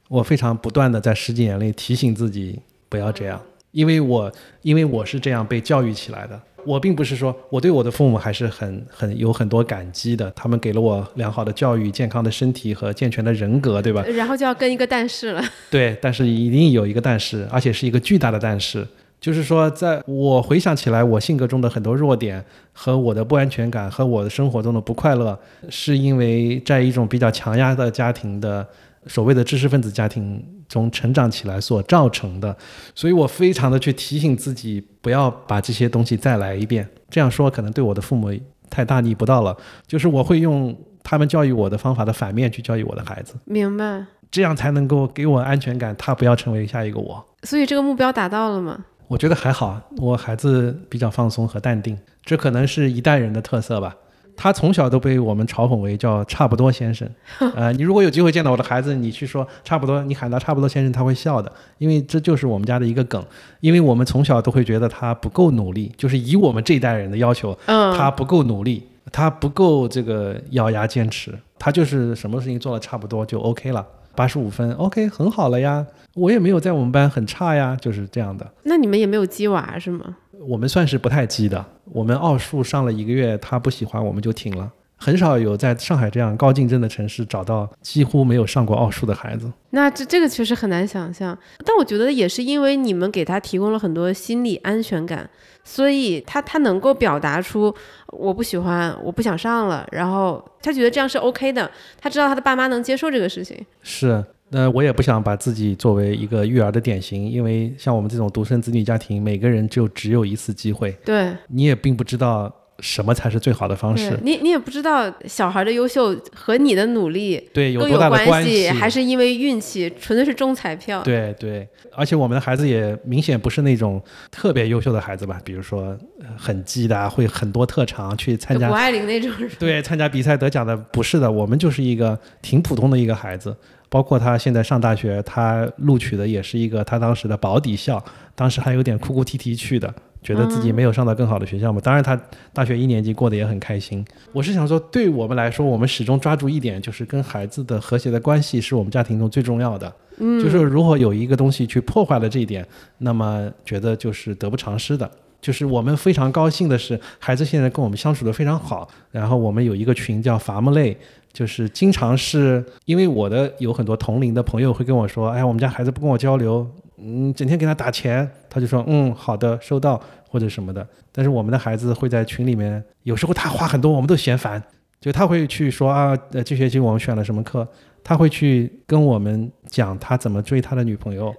我非常不断的在十几年内提醒自己不要这样，因为我因为我是这样被教育起来的。我并不是说我对我的父母还是很很有很多感激的，他们给了我良好的教育、健康的身体和健全的人格，对吧？然后就要跟一个但是了。*laughs* 对，但是一定有一个但是，而且是一个巨大的但是，就是说，在我回想起来，我性格中的很多弱点和我的不安全感和我的生活中的不快乐，是因为在一种比较强压的家庭的所谓的知识分子家庭。中成长起来所造成的，所以我非常的去提醒自己，不要把这些东西再来一遍。这样说可能对我的父母太大逆不道了，就是我会用他们教育我的方法的反面去教育我的孩子。明白。这样才能够给我安全感，他不要成为下一个我。所以这个目标达到了吗？我觉得还好，我孩子比较放松和淡定，这可能是一代人的特色吧。他从小都被我们嘲讽为叫差不多先生，*laughs* 呃，你如果有机会见到我的孩子，你去说差不多，你喊他差不多先生，他会笑的，因为这就是我们家的一个梗，因为我们从小都会觉得他不够努力，就是以我们这一代人的要求，他不够努力，他不够这个咬牙坚持，他就是什么事情做的差不多就 OK 了，八十五分 OK 很好了呀，我也没有在我们班很差呀，就是这样的。那你们也没有鸡娃是吗？我们算是不太激的。我们奥数上了一个月，他不喜欢，我们就停了。很少有在上海这样高竞争的城市找到几乎没有上过奥数的孩子。那这这个确实很难想象。但我觉得也是因为你们给他提供了很多心理安全感，所以他他能够表达出我不喜欢，我不想上了，然后他觉得这样是 OK 的。他知道他的爸妈能接受这个事情。是。那我也不想把自己作为一个育儿的典型，因为像我们这种独生子女家庭，每个人就只有一次机会，对，你也并不知道什么才是最好的方式。你你也不知道小孩的优秀和你的努力对，有多大的关关系？还是因为运气，纯粹是中彩票。对对，而且我们的孩子也明显不是那种特别优秀的孩子吧，比如说呃很鸡的啊，会很多特长去参加就谷爱凌那种对，参加比赛得奖的不是的，我们就是一个挺普通的一个孩子。包括他现在上大学，他录取的也是一个他当时的保底校，当时还有点哭哭啼啼去的，觉得自己没有上到更好的学校嘛。当然，他大学一年级过得也很开心。我是想说，对我们来说，我们始终抓住一点，就是跟孩子的和谐的关系是我们家庭中最重要的。嗯，就是如果有一个东西去破坏了这一点，那么觉得就是得不偿失的。就是我们非常高兴的是，孩子现在跟我们相处的非常好。然后我们有一个群叫“伐木类”，就是经常是因为我的有很多同龄的朋友会跟我说：“哎，我们家孩子不跟我交流，嗯，整天给他打钱。”他就说：“嗯，好的，收到，或者什么的。”但是我们的孩子会在群里面，有时候他话很多，我们都嫌烦。就他会去说啊，呃，这学期我们选了什么课，他会去跟我们讲他怎么追他的女朋友。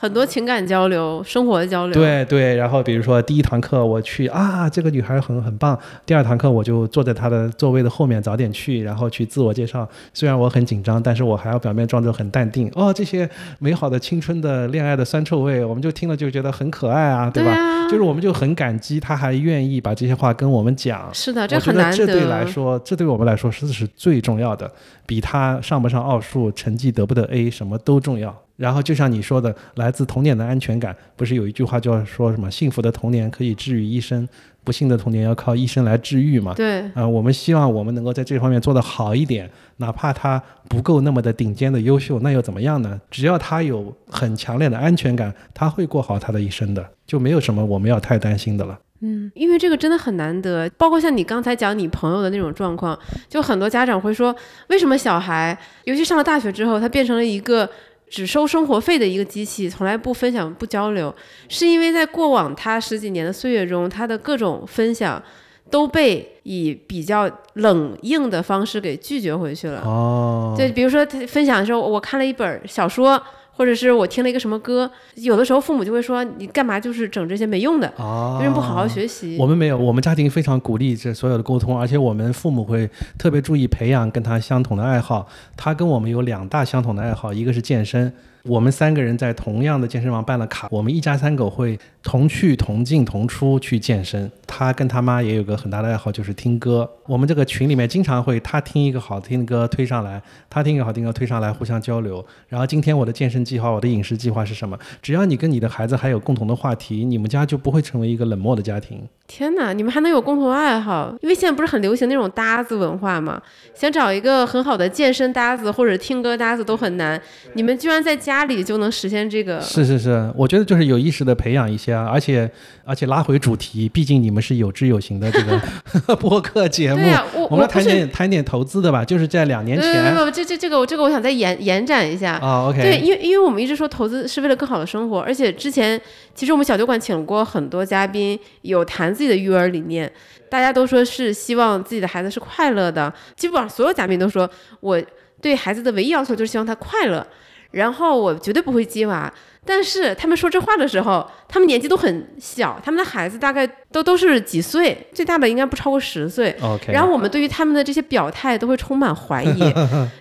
很多情感交流、生活的交流。，对对，然后比如说第一堂课我去啊，这个女孩很很棒。第二堂课我就坐在她的座位的后面早点去，然后去自我介绍。虽然我很紧张，但是我还要表面装作很淡定。哦，这些美好的青春的恋爱的酸臭味，我们就听了就觉得很可爱啊，对吧？啊，就是我们就很感激她还愿意把这些话跟我们讲。是的，这很难得这对得。来说，这对我们来说是是最重要的，比她上不上奥数、成绩得不得 A 什么都重要。然后就像你说的，来自童年的安全感，不是有一句话叫说什么“幸福的童年可以治愈一生，不幸的童年要靠一生来治愈”嘛？对，啊、我们希望我们能够在这方面做得好一点，哪怕他不够那么的顶尖的优秀，那又怎么样呢？只要他有很强烈的安全感，他会过好他的一生的，就没有什么我们要太担心的了。嗯，因为这个真的很难得，包括像你刚才讲你朋友的那种状况，就很多家长会说，为什么小孩，尤其上了大学之后，他变成了一个只收生活费的一个机器，从来不分享、不交流，是因为在过往他十几年的岁月中，他的各种分享都被以比较冷硬的方式给拒绝回去了。哦，对，比如说他分享的时候，我看了一本小说，或者是我听了一个什么歌，有的时候父母就会说，你干嘛就是整这些没用的，哦，为什么不好好学习？我们没有，我们家庭非常鼓励这所有的沟通，而且我们父母会特别注意培养跟他相同的爱好。他跟我们有两大相同的爱好，一个是健身。我们三个人在同样的健身房办了卡，我们一家三口会同去同进同出去健身。他跟他妈也有个很大的爱好，就是听歌。我们这个群里面经常会他听一个好听的歌推上来，他听一个好听的歌推上来，互相交流。然后今天我的健身计划，我的饮食计划是什么？只要你跟你的孩子还有共同的话题，你们家就不会成为一个冷漠的家庭。天哪，你们还能有共同爱好？因为现在不是很流行那种搭子文化吗，想找一个很好的健身搭子或者听歌搭子都很难。你们居然在家里就能实现这个，是是是，我觉得就是有意识的培养一些啊，而且而且拉回主题，毕竟你们是有知有行的这个 *laughs* 播客节目，对呀、我我们谈。点谈点投资的吧，就是在两年不前不不，这这这个我这个我想再延延展一下。啊，OK，对，因为因为我们一直说投资是为了更好的生活，而且之前其实我们小酒馆请过很多嘉宾，有谈自己的育儿理念，大家都说是希望自己的孩子是快乐的，基本上所有嘉宾都说，我对孩子的唯一要求就是希望他快乐，然后我绝对不会鸡娃。但是他们说这话的时候，他们年纪都很小，他们的孩子大概都都是几岁，最大的应该不超过十岁。OK，然后我们对于他们的这些表态都会充满怀疑，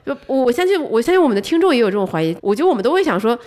就我相信，我相信我们的听众也有这种怀疑。我觉得我们都会想说，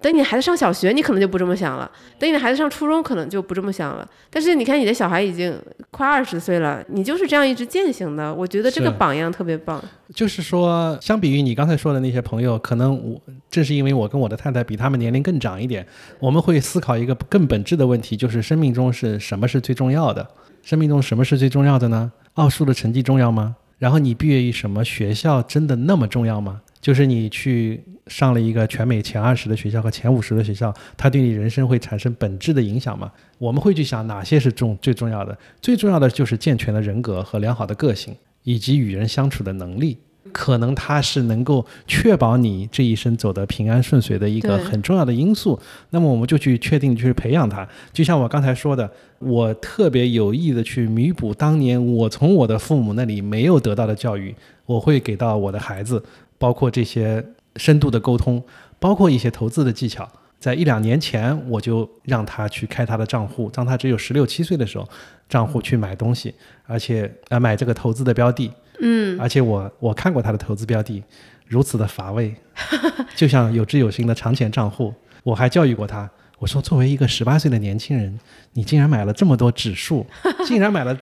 等你孩子上小学，你可能就不这么想了；等你的孩子上初中，可能就不这么想了。但是你看，你的小孩已经快二十岁了，你就是这样一直践行的。我觉得这个榜样特别棒。就是说，相比于你刚才说的那些朋友，可能我正是因为我跟我的太太比他们年龄更长一点，我们会思考一个更本质的问题，就是生命中是什么是最重要的？生命中什么是最重要的呢？奥数的成绩重要吗？然后你毕业于什么学校真的那么重要吗？就是你去上了一个全美前二十的学校和前五十的学校，它对你人生会产生本质的影响吗？我们会去想哪些是重最重要的？最重要的就是健全的人格和良好的个性，以及与人相处的能力。可能它是能够确保你这一生走得平安顺遂的一个很重要的因素。那么我们就去确定去培养它。就像我刚才说的，我特别有意的去弥补当年我从我的父母那里没有得到的教育，我会给到我的孩子，包括这些深度的沟通，包括一些投资的技巧。在一两年前，我就让他去开他的账户，当他只有十六七岁的时候，账户去买东西，而且呃买这个投资的标的，嗯，而且我我看过他的投资标的，如此的乏味，*laughs* 就像有志有行的长钱账户。我还教育过他，我说作为一个十八岁的年轻人，你竟然买了这么多指数，竟然买了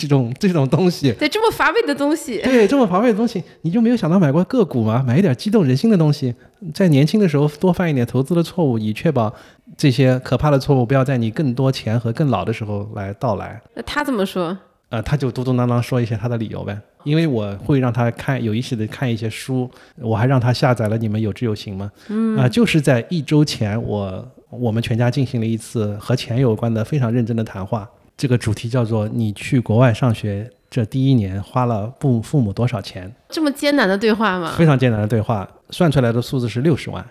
这种这种东西，对，这么乏味的东西，对，这么乏味的东西，你就没有想到买过个股吗？买一点激动人心的东西，在年轻的时候多犯一点投资的错误，以确保这些可怕的错误不要在你更多钱和更老的时候来到来。那他怎么说？呃，他就嘟嘟囔囔说一些他的理由呗，因为我会让他看有意识的看一些书，我还让他下载了你们有知有行吗，嗯，啊、就是在一周前我我们全家进行了一次和钱有关的非常认真的谈话，这个主题叫做你去国外上学这第一年花了父父母多少钱，这么艰难的对话吗？非常艰难的对话，算出来的数字是六十万，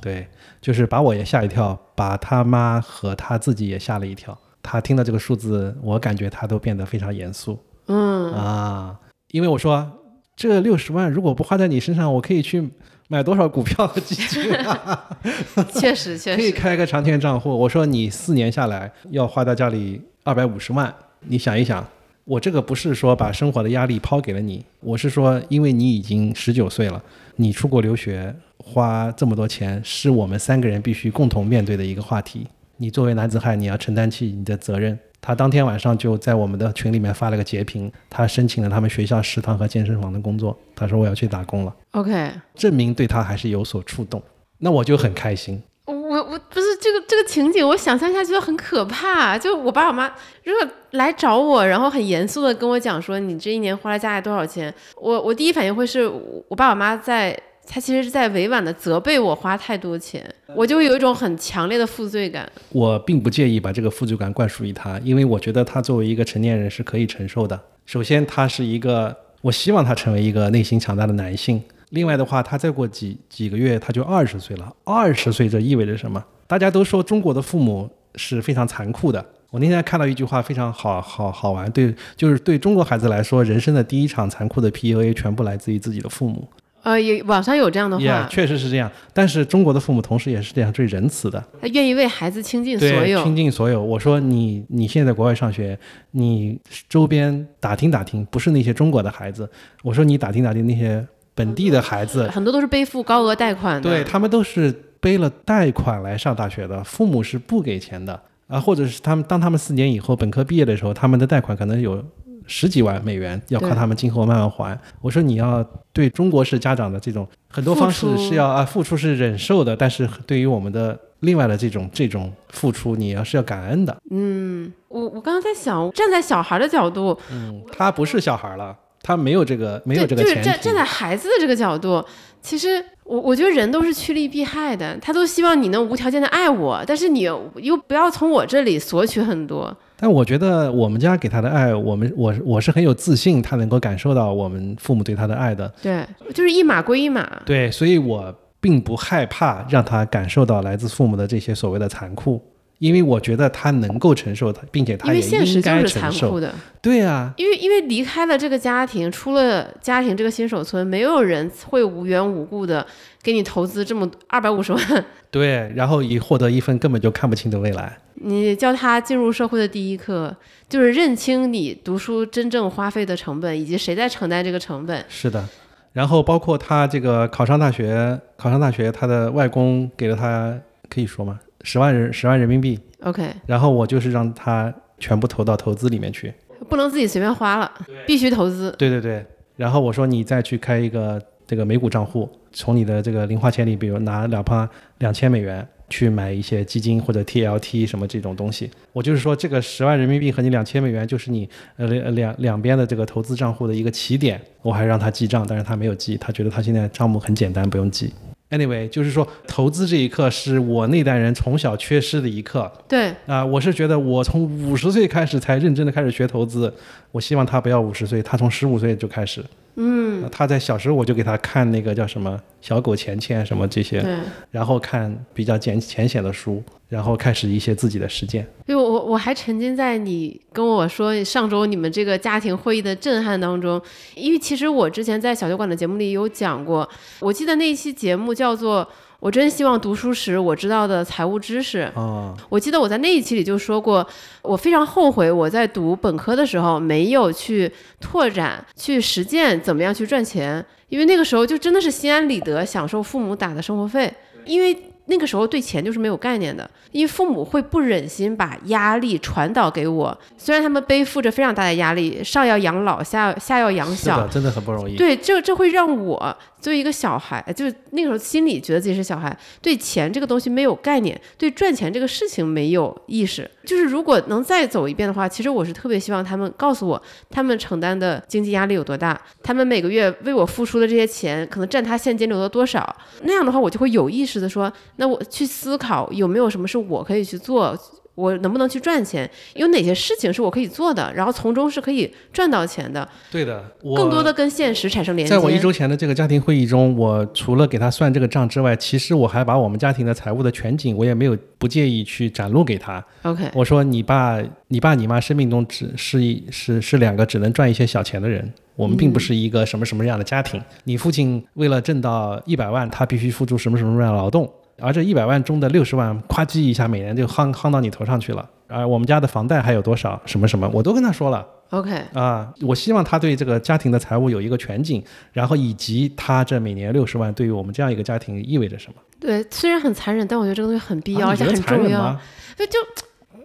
对，就是把我也吓一跳，把他妈和他自己也吓了一跳。他听到这个数字，我感觉他都变得非常严肃。嗯，啊，因为我说这六十万如果不花在你身上，我可以去买多少股票和基金啊？*laughs* 确实确可以，开个长天账户。我说你四年下来要花到家里二百五十万，你想一想，我这个不是说把生活的压力抛给了你，我是说因为你已经十九岁了，你出国留学花这么多钱，是我们三个人必须共同面对的一个话题。你作为男子汉，你要承担起你的责任。他当天晚上就在我们的群里面发了个截屏，他申请了他们学校食堂和健身房的工作。他说我要去打工了，OK，证明对他还是有所触动。那我就很开心。我我不是这个这个情景，我想象一下觉得很可怕。就我爸我妈如果来找我，然后很严肃的跟我讲说你这一年花了家里多少钱，我我第一反应会是我我爸我妈在。他其实是在委婉的责备我花太多钱，我就有一种很强烈的负罪感。我并不介意把这个负罪感灌输于他，因为我觉得他作为一个成年人是可以承受的。首先，他是一个，我希望他成为一个内心强大的男性。另外的话，他再过几几个月他就二十岁了。二十岁这意味着什么？大家都说中国的父母是非常残酷的。我那天看到一句话非常好好好玩，对，就是对中国孩子来说，人生的第一场残酷的 PUA 全部来自于自己的父母。呃，也网上有这样的话 Yeah，确实是这样。但是中国的父母同时也是世界上最仁慈的。他愿意为孩子倾尽所，有。倾尽所有。我说你你现在在国外上学，你周边打听打听，不是那些中国的孩子，我说你打听打听那些本地的孩子，很多都是背负高额贷款的。对他们都是背了贷款来上大学的，父母是不给钱的啊，或者是他们当他们四年以后本科毕业的时候，他们的贷款可能有。十几万美元要靠他们今后慢慢还。我说你要对中国式家长的这种很多方式是要啊付出是忍受的，但是对于我们的另外的这种这种付出，你要是要感恩的。嗯，我我刚刚在想，站在小孩的角度，嗯，他不是小孩了，他没有这个没有这对，就是。站站在孩子的这个角度，其实我我觉得人都是趋利避害的，他都希望你能无条件的爱我，但是你又又不要从我这里索取很多。但我觉得我们家给他的爱，我们我我是很有自信，他能够感受到我们父母对他的爱的。对，就是一码归一码。对，所以我并不害怕让他感受到来自父母的这些所谓的残酷，因为我觉得他能够承受他，并且他也因为现实应该就是残承受。酷的，对啊，因为因为离开了这个家庭，出了家庭这个新手村，没有人会无缘无故的给你投资这么二百五十万，对，然后以获得一份根本就看不清的未来。你教他进入社会的第一课，就是认清你读书真正花费的成本，以及谁在承担这个成本。是的，然后包括他这个考上大学，考上大学，他的外公给了他可以说吗？十万人十万人民币，OK，然后我就是让他全部投到投资里面去。不能自己随便花了，必须投资。对对对，然后我说你再去开一个这个美股账户，从你的这个零花钱里，比如拿两趴两千美元去买一些基金或者 TLT 什么这种东西。我就是说，这个十万人民币和你两千美元就是你呃两两两边的这个投资账户的一个起点。我还让他记账，但是他没有记，他觉得他现在账目很简单，不用记。Anyway，就是说投资这一课是我那代人从小缺失的一课。对，啊、我是觉得我从五十岁开始才认真的开始学投资，我希望他不要五十岁，他从十五岁就开始。嗯，他在小时候我就给他看那个叫什么《小狗钱钱》什么这些，对，然后看比较简浅显的书，然后开始一些自己的实践。因为我我还沉浸在你跟我说上周你们这个家庭会议的震撼当中，因为其实我之前在小酒馆的节目里有讲过，我记得那一期节目叫做。我真希望读书时我知道的财务知识。哦，我记得我在那一期里就说过，我非常后悔我在读本科的时候没有去拓展、去实践怎么样去赚钱，因为那个时候就真的是心安理得享受父母打的生活费，因为那个时候对钱就是没有概念的，因为父母会不忍心把压力传导给我，虽然他们背负着非常大的压力，上要养老，下下要养小，真的很不容易。对，这这会让我作为一个小孩，就是那个时候心里觉得自己是小孩，对钱这个东西没有概念，对赚钱这个事情没有意识。就是如果能再走一遍的话，其实我是特别希望他们告诉我，他们承担的经济压力有多大，他们每个月为我付出的这些钱，可能占他现金流的多少。那样的话，我就会有意识的说，那我去思考有没有什么是我可以去做。我能不能去赚钱？有哪些事情是我可以做的？然后从中是可以赚到钱的。对的，我更多的跟现实产生连接。在我一周前的这个家庭会议中，我除了给他算这个账之外，其实我还把我们家庭的财务的全景，我也没有不介意去展露给他。OK，我说你爸、你爸、你妈生命中只是一是是两个只能赚一些小钱的人，我们并不是一个什么什么样的家庭。你父亲为了挣到一百万，他必须付出什么什么样的劳动，而这一百万中的六十万，咵叽一下每年就夯夯到你头上去了。而我们家的房贷还有多少？什么什么，我都跟他说了。OK，啊，我希望他对这个家庭的财务有一个全景，然后以及他这每年六十万对于我们这样一个家庭意味着什么。对，虽然很残忍，但我觉得这个东西很必要，而且很重要。就就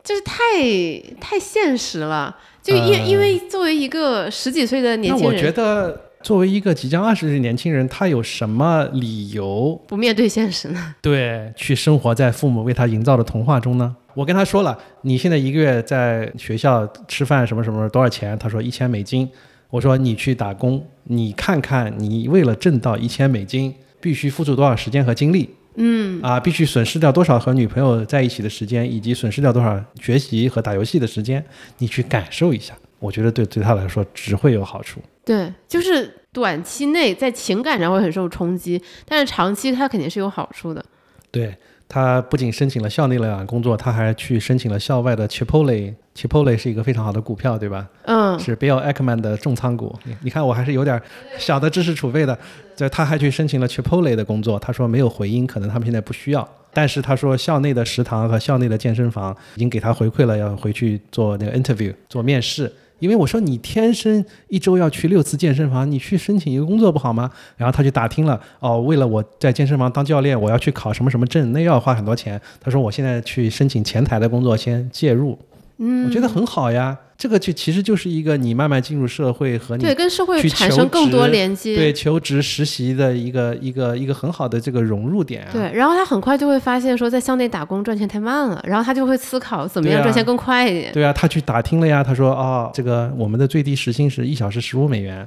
就是太太现实了。就因、因为作为一个十几岁的年轻那我觉，得，作为一个即将二十岁的年轻人，他有什么理由不面对现实呢？对去生活在父母为他营造的童话中呢？我跟他说了，你现在一个月在学校吃饭什么什么多少钱？他说一千美金。我说你去打工，你看看你为了挣到一千美金，必须付出多少时间和精力。嗯啊，必须损失掉多少和女朋友在一起的时间，以及损失掉多少学习和打游戏的时间，你去感受一下。我觉得对对他来说只会有好处。对，就是短期内在情感上会很受冲击，但是长期他肯定是有好处的。对他不仅申请了校内的工作，他还去申请了校外的 Chipotle。Chipotle 是一个非常好的股票，对吧？嗯，是 Bill Ackman 的重仓股。你你看，我还是有点小的知识储备的。对，他还去申请了 Chipotle 的工作，他说没有回音，可能他们现在不需要。但是他说校内的食堂和校内的健身房已经给他回馈了，要回去做那个 interview 做面试。因为我说你天生一周要去六次健身房，你去申请一个工作不好吗？然后他去打听了，哦，为了我在健身房当教练，我要去考什么什么证，那要花很多钱。他说我现在去申请前台的工作，先介入。嗯，我觉得很好呀。这个就其实就是一个你慢慢进入社会和你对，跟社会产生更多连接。对求职实习的一个一个一个很好的这个融入点啊。对，然后他很快就会发现说，在校内打工赚钱太慢了，然后他就会思考怎么样赚钱更快一点。对啊，他去打听了呀，他说哦，这个我们的最低时薪是一小时十五美元。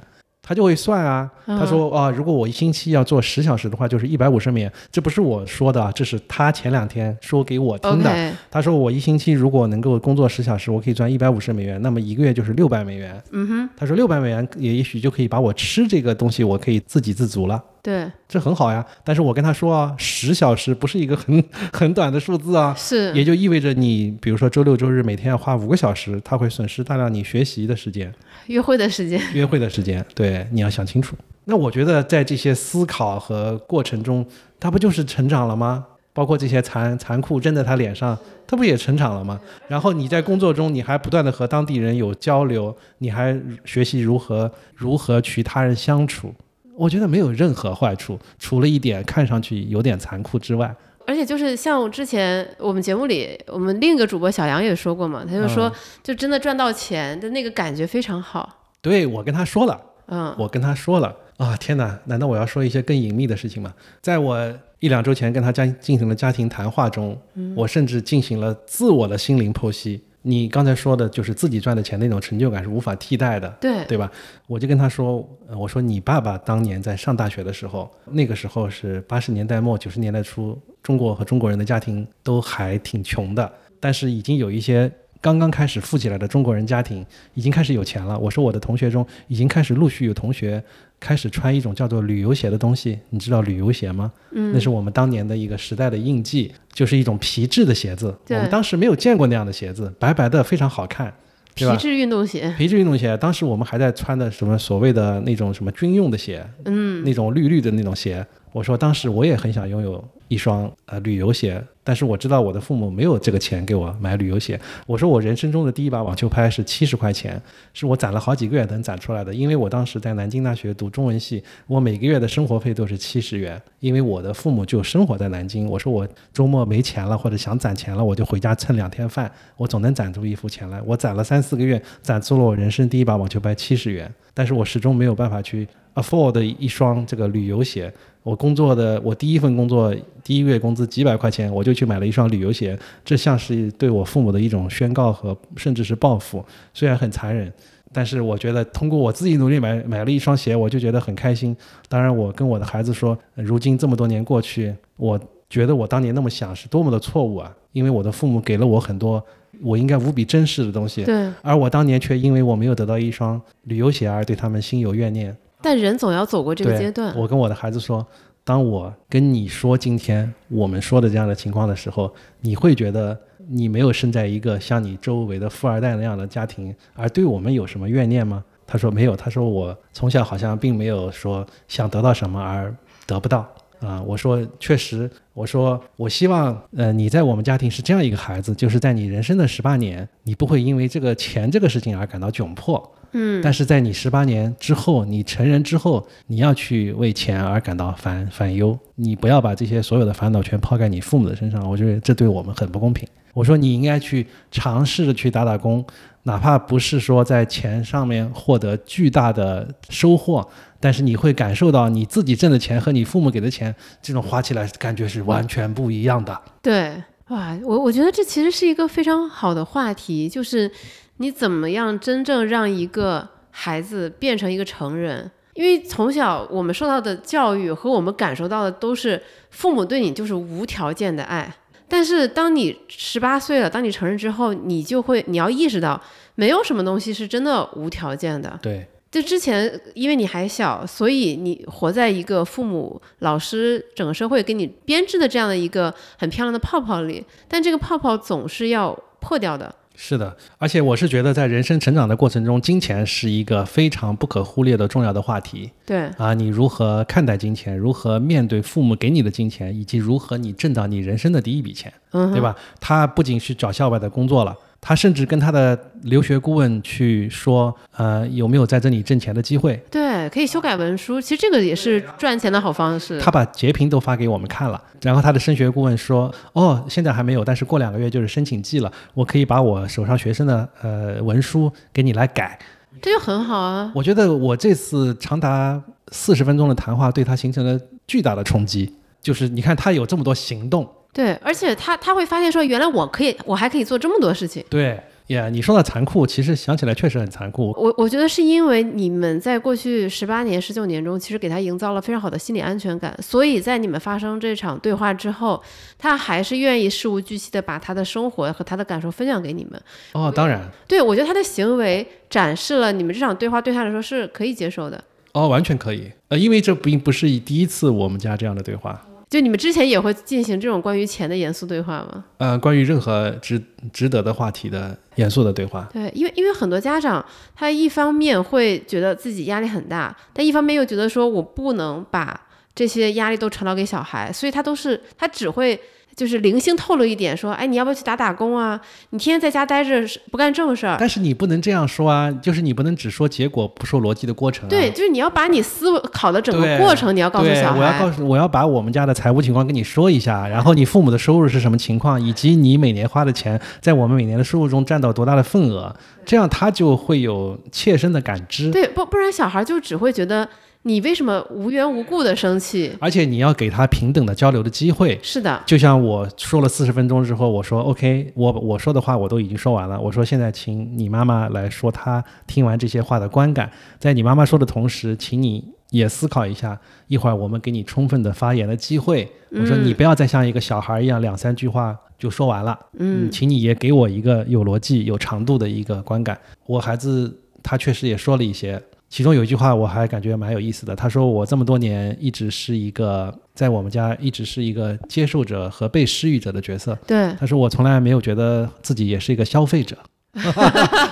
他就会算啊，他说啊，如果我一星期要做十小时的话，就是一百五十美元。这不是我说的啊，这是他前两天说给我听的。他说我一星期如果能够工作十小时，我可以赚一百五十美元，那么一个月就是六百美元。嗯哼，他说六百美元也也许就可以把我吃这个东西，我可以自给自足了。对，这很好呀，但是我跟他说啊，十小时不是一个很 *laughs* 很短的数字啊，是，也就意味着你，比如说周六周日每天要花五个小时，他会损失大量你学习的时间、约会的时间。约会的时间，*laughs* 对，你要想清楚。那我觉得在这些思考和过程中，他不就是成长了吗？包括这些残残酷扔在他脸上，他不也成长了吗？然后你在工作中，你还不断的和当地人有交流，你还学习如何如何与他人相处。我觉得没有任何坏处，除了一点看上去有点残酷之外。而且就是像之前我们节目里，我们另一个主播小杨也说过嘛，他就说，就真的赚到钱的那个感觉非常好。对我跟他说了，嗯，我跟他说了啊，天哪，难道我要说一些更隐秘的事情吗？在我一两周前跟他家进行了家庭谈话中，我甚至进行了自我的心灵剖析。你刚才说的就是自己赚的钱那种成就感是无法替代的，对，对吧？我就跟他说，呃我说你爸爸当年在上大学的时候，那个时候是八十年代末九十年代初，中国和中国人的家庭都还挺穷的，但是已经有一些刚刚开始富起来的中国人家庭已经开始有钱了。我说我的同学中已经开始陆续有同学开始穿一种叫做旅游鞋的东西，你知道旅游鞋吗？嗯，那是我们当年的一个时代的印记，就是一种皮质的鞋子。我们当时没有见过那样的鞋子，白白的，非常好看？皮质运动鞋，皮质运动鞋，当时我们还在穿的什么所谓的那种什么军用的鞋，嗯，那种绿绿的那种鞋。我说当时我也很想拥有一双呃旅游鞋，但是我知道我的父母没有这个钱给我买旅游鞋。我说我人生中的第一把网球拍是七十块钱，是我攒了好几个月能攒出来的。因为我当时在南京大学读中文系，我每个月的生活费都是七十元，因为我的父母就生活在南京。我说我周末没钱了或者想攒钱了，我就回家蹭两天饭，我总能攒出一副钱来。我攒了三四个月，攒出了我人生第一把网球拍七十元，但是我始终没有办法去 afford 一双这个旅游鞋。我工作的，我第一份工作第一个月工资几百块钱，我就去买了一双旅游鞋，这像是对我父母的一种宣告和甚至是报复，虽然很残忍，但是我觉得通过我自己努力买买了一双鞋，我就觉得很开心。当然，我跟我的孩子说，如今这么多年过去，我觉得我当年那么想是多么的错误啊！因为我的父母给了我很多我应该无比珍视的东西，对。而我当年却因为我没有得到一双旅游鞋而对他们心有怨念。但人总要走过这个阶段，我跟我的孩子说，当我跟你说今天我们说的这样的情况的时候，你会觉得你没有生在一个像你周围的富二代那样的家庭，而对我们有什么怨念吗？他说没有，他说我从小好像并没有说想得到什么而得不到。啊、我说确实，我说我希望，呃，你在我们家庭是这样一个孩子，就是在你人生的十八年，你不会因为这个钱这个事情而感到窘迫，嗯，但是在你十八年之后，你成人之后，你要去为钱而感到烦烦忧，你不要把这些所有的烦恼全抛在你父母的身上，我觉得这对我们很不公平。我说你应该去尝试着去打打工，哪怕不是说在钱上面获得巨大的收获，但是你会感受到你自己挣的钱和你父母给的钱，这种花起来感觉是完全不一样的。对，哇，我我觉得这其实是一个非常好的话题，就是你怎么样真正让一个孩子变成一个成人。因为从小我们受到的教育和我们感受到的都是父母对你就是无条件的爱，但是当你十八岁了，当你成人之后，你就会你要意识到，没有什么东西是真的无条件的。对，就之前因为你还小，所以你活在一个父母、老师、整个社会给你编织的这样的一个很漂亮的泡泡里，但这个泡泡总是要破掉的。是的，而且我是觉得，在人生成长的过程中，金钱是一个非常不可忽略的重要的话题对，啊！你如何看待金钱？如何面对父母给你的金钱，以及如何你挣到你人生的第一笔钱，嗯，对吧？他不仅是找校外的工作了，他甚至跟他的留学顾问去说，呃，有没有在这里挣钱的机会？对，可以修改文书，其实这个也是赚钱的好方式。他把截屏都发给我们看了，然后他的升学顾问说：“哦，现在还没有，但是过两个月就是申请季了，我可以把我手上学生的呃文书给你来改。”这就很好啊。我觉得我这次长达四十分钟的谈话对他形成了巨大的冲击，就是你看他有这么多行动，对，而且他他会发现说，原来我可以，我还可以做这么多事情。对呀你说的残酷，其实想起来确实很残酷。我我觉得是因为你们在过去十八年、十九年中，其实给他营造了非常好的心理安全感，所以在你们发生这场对话之后，他还是愿意事无巨细的把他的生活和他的感受分享给你们。哦，当然，对我觉得他的行为展示了你们这场对话对他来说是可以接受的。哦，完全可以。呃，因为这并不是第一次我们家这样的对话。就你们之前也会进行这种关于钱的严肃对话吗？呃，关于任何值值得的话题的严肃的对话。对，因为因为很多家长他一方面会觉得自己压力很大，但一方面又觉得说我不能把这些压力都传导给小孩，所以他都是他只会就是零星透露一点说，哎，你要不要去打打工啊？你天天在家待着不干正事儿。但是你不能这样说啊，就是你不能只说结果，不说逻辑的过程、啊。对，就是你要把你思考的整个过程，你要告诉小孩我要告。诉我要把我们家的财务情况跟你说一下，然后你父母的收入是什么情况，以及你每年花的钱在我们每年的收入中占到多大的份额，这样他就会有切身的感知。对，不不然小孩就只会觉得你为什么无缘无故的生气？而且你要给他平等的交流的机会。是的，就像我说了四十分钟之后，我说 OK，我我说的话我都已经说完了。我说现在请你妈妈来说她听完这些话的观感，在你妈妈说的同时，请你也思考一下，一会儿我们给你充分的发言的机会。我说嗯你不要再像一个小孩一样两三句话就说完了，嗯请你也给我一个有逻辑、有长度的一个观感。我孩子他确实也说了一些，其中有一句话我还感觉蛮有意思的。他说我这么多年一直是一个在我们家一直是一个接受者和被施予者的角色。对，他说我从来没有觉得自己也是一个消费者。*laughs*